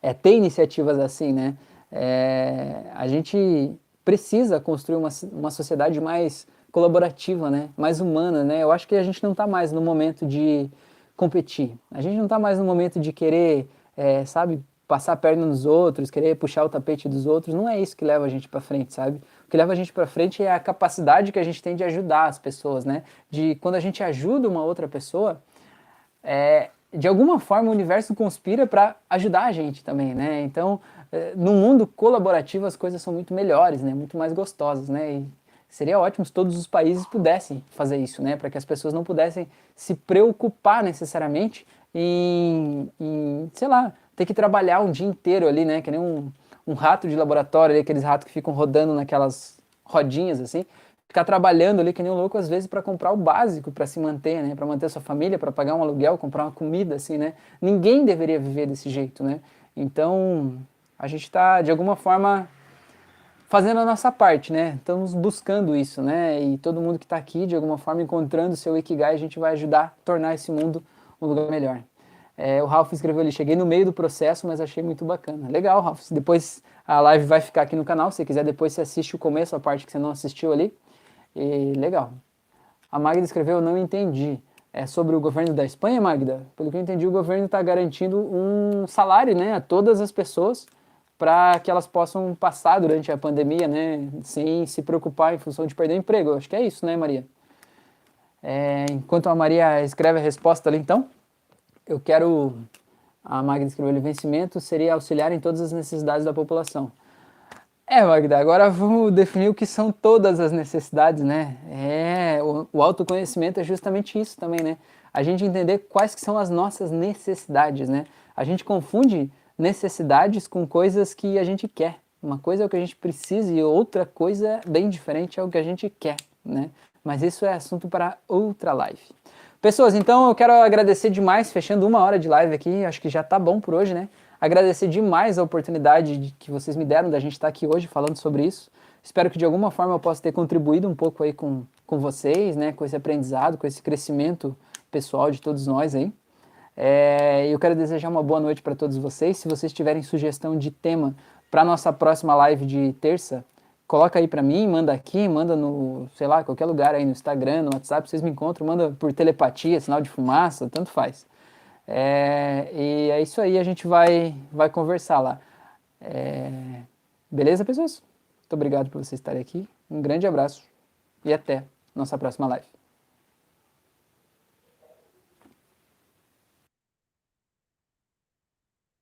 é, ter iniciativas assim, né? É, a gente precisa construir uma, uma sociedade mais colaborativa, né? mais humana. Né? Eu acho que a gente não está mais no momento de competir. A gente não está mais no momento de querer, é, sabe, passar a perna nos outros, querer puxar o tapete dos outros. Não é isso que leva a gente para frente, sabe? Que leva a gente para frente é a capacidade que a gente tem de ajudar as pessoas, né? De quando a gente ajuda uma outra pessoa, é, de alguma forma o universo conspira para ajudar a gente também, né? Então, é, no mundo colaborativo as coisas são muito melhores, né? Muito mais gostosas, né? E seria ótimo se todos os países pudessem fazer isso, né? Para que as pessoas não pudessem se preocupar necessariamente em, em, sei lá, ter que trabalhar um dia inteiro ali, né? Que nem um, um rato de laboratório, ali, aqueles ratos que ficam rodando naquelas rodinhas assim, ficar trabalhando ali que nem um louco às vezes para comprar o básico para se manter, né? Para manter sua família, para pagar um aluguel, comprar uma comida, assim, né? Ninguém deveria viver desse jeito, né? Então a gente está de alguma forma fazendo a nossa parte, né? Estamos buscando isso, né? E todo mundo que está aqui, de alguma forma, encontrando seu Ikigai, a gente vai ajudar a tornar esse mundo um lugar melhor. É, o Ralph escreveu ali, cheguei no meio do processo, mas achei muito bacana. Legal, Ralph. Depois a live vai ficar aqui no canal, se quiser depois você assiste o começo, a parte que você não assistiu ali. E legal. A Magda escreveu, não entendi. É sobre o governo da Espanha, Magda? Pelo que eu entendi, o governo está garantindo um salário né, a todas as pessoas para que elas possam passar durante a pandemia, né, sem se preocupar em função de perder o emprego. Acho que é isso, né, Maria? É, enquanto a Maria escreve a resposta ali, então, eu quero. A Magda escreveu: o vencimento seria auxiliar em todas as necessidades da população. É, Magda, agora vamos definir o que são todas as necessidades, né? É, o, o autoconhecimento é justamente isso também, né? A gente entender quais que são as nossas necessidades, né? A gente confunde necessidades com coisas que a gente quer. Uma coisa é o que a gente precisa e outra coisa bem diferente é o que a gente quer, né? Mas isso é assunto para outra live. Pessoas, então eu quero agradecer demais, fechando uma hora de live aqui, acho que já tá bom por hoje, né? Agradecer demais a oportunidade que vocês me deram da gente estar aqui hoje falando sobre isso. Espero que de alguma forma eu possa ter contribuído um pouco aí com, com vocês, né, com esse aprendizado, com esse crescimento pessoal de todos nós aí. É, eu quero desejar uma boa noite para todos vocês. Se vocês tiverem sugestão de tema para nossa próxima live de terça, coloca aí para mim, manda aqui, manda no, sei lá, qualquer lugar aí no Instagram, no WhatsApp, vocês me encontram, manda por telepatia, sinal de fumaça, tanto faz. É, e é isso aí, a gente vai, vai conversar lá. É, beleza, pessoas? Muito obrigado por vocês estarem aqui. Um grande abraço e até nossa próxima live.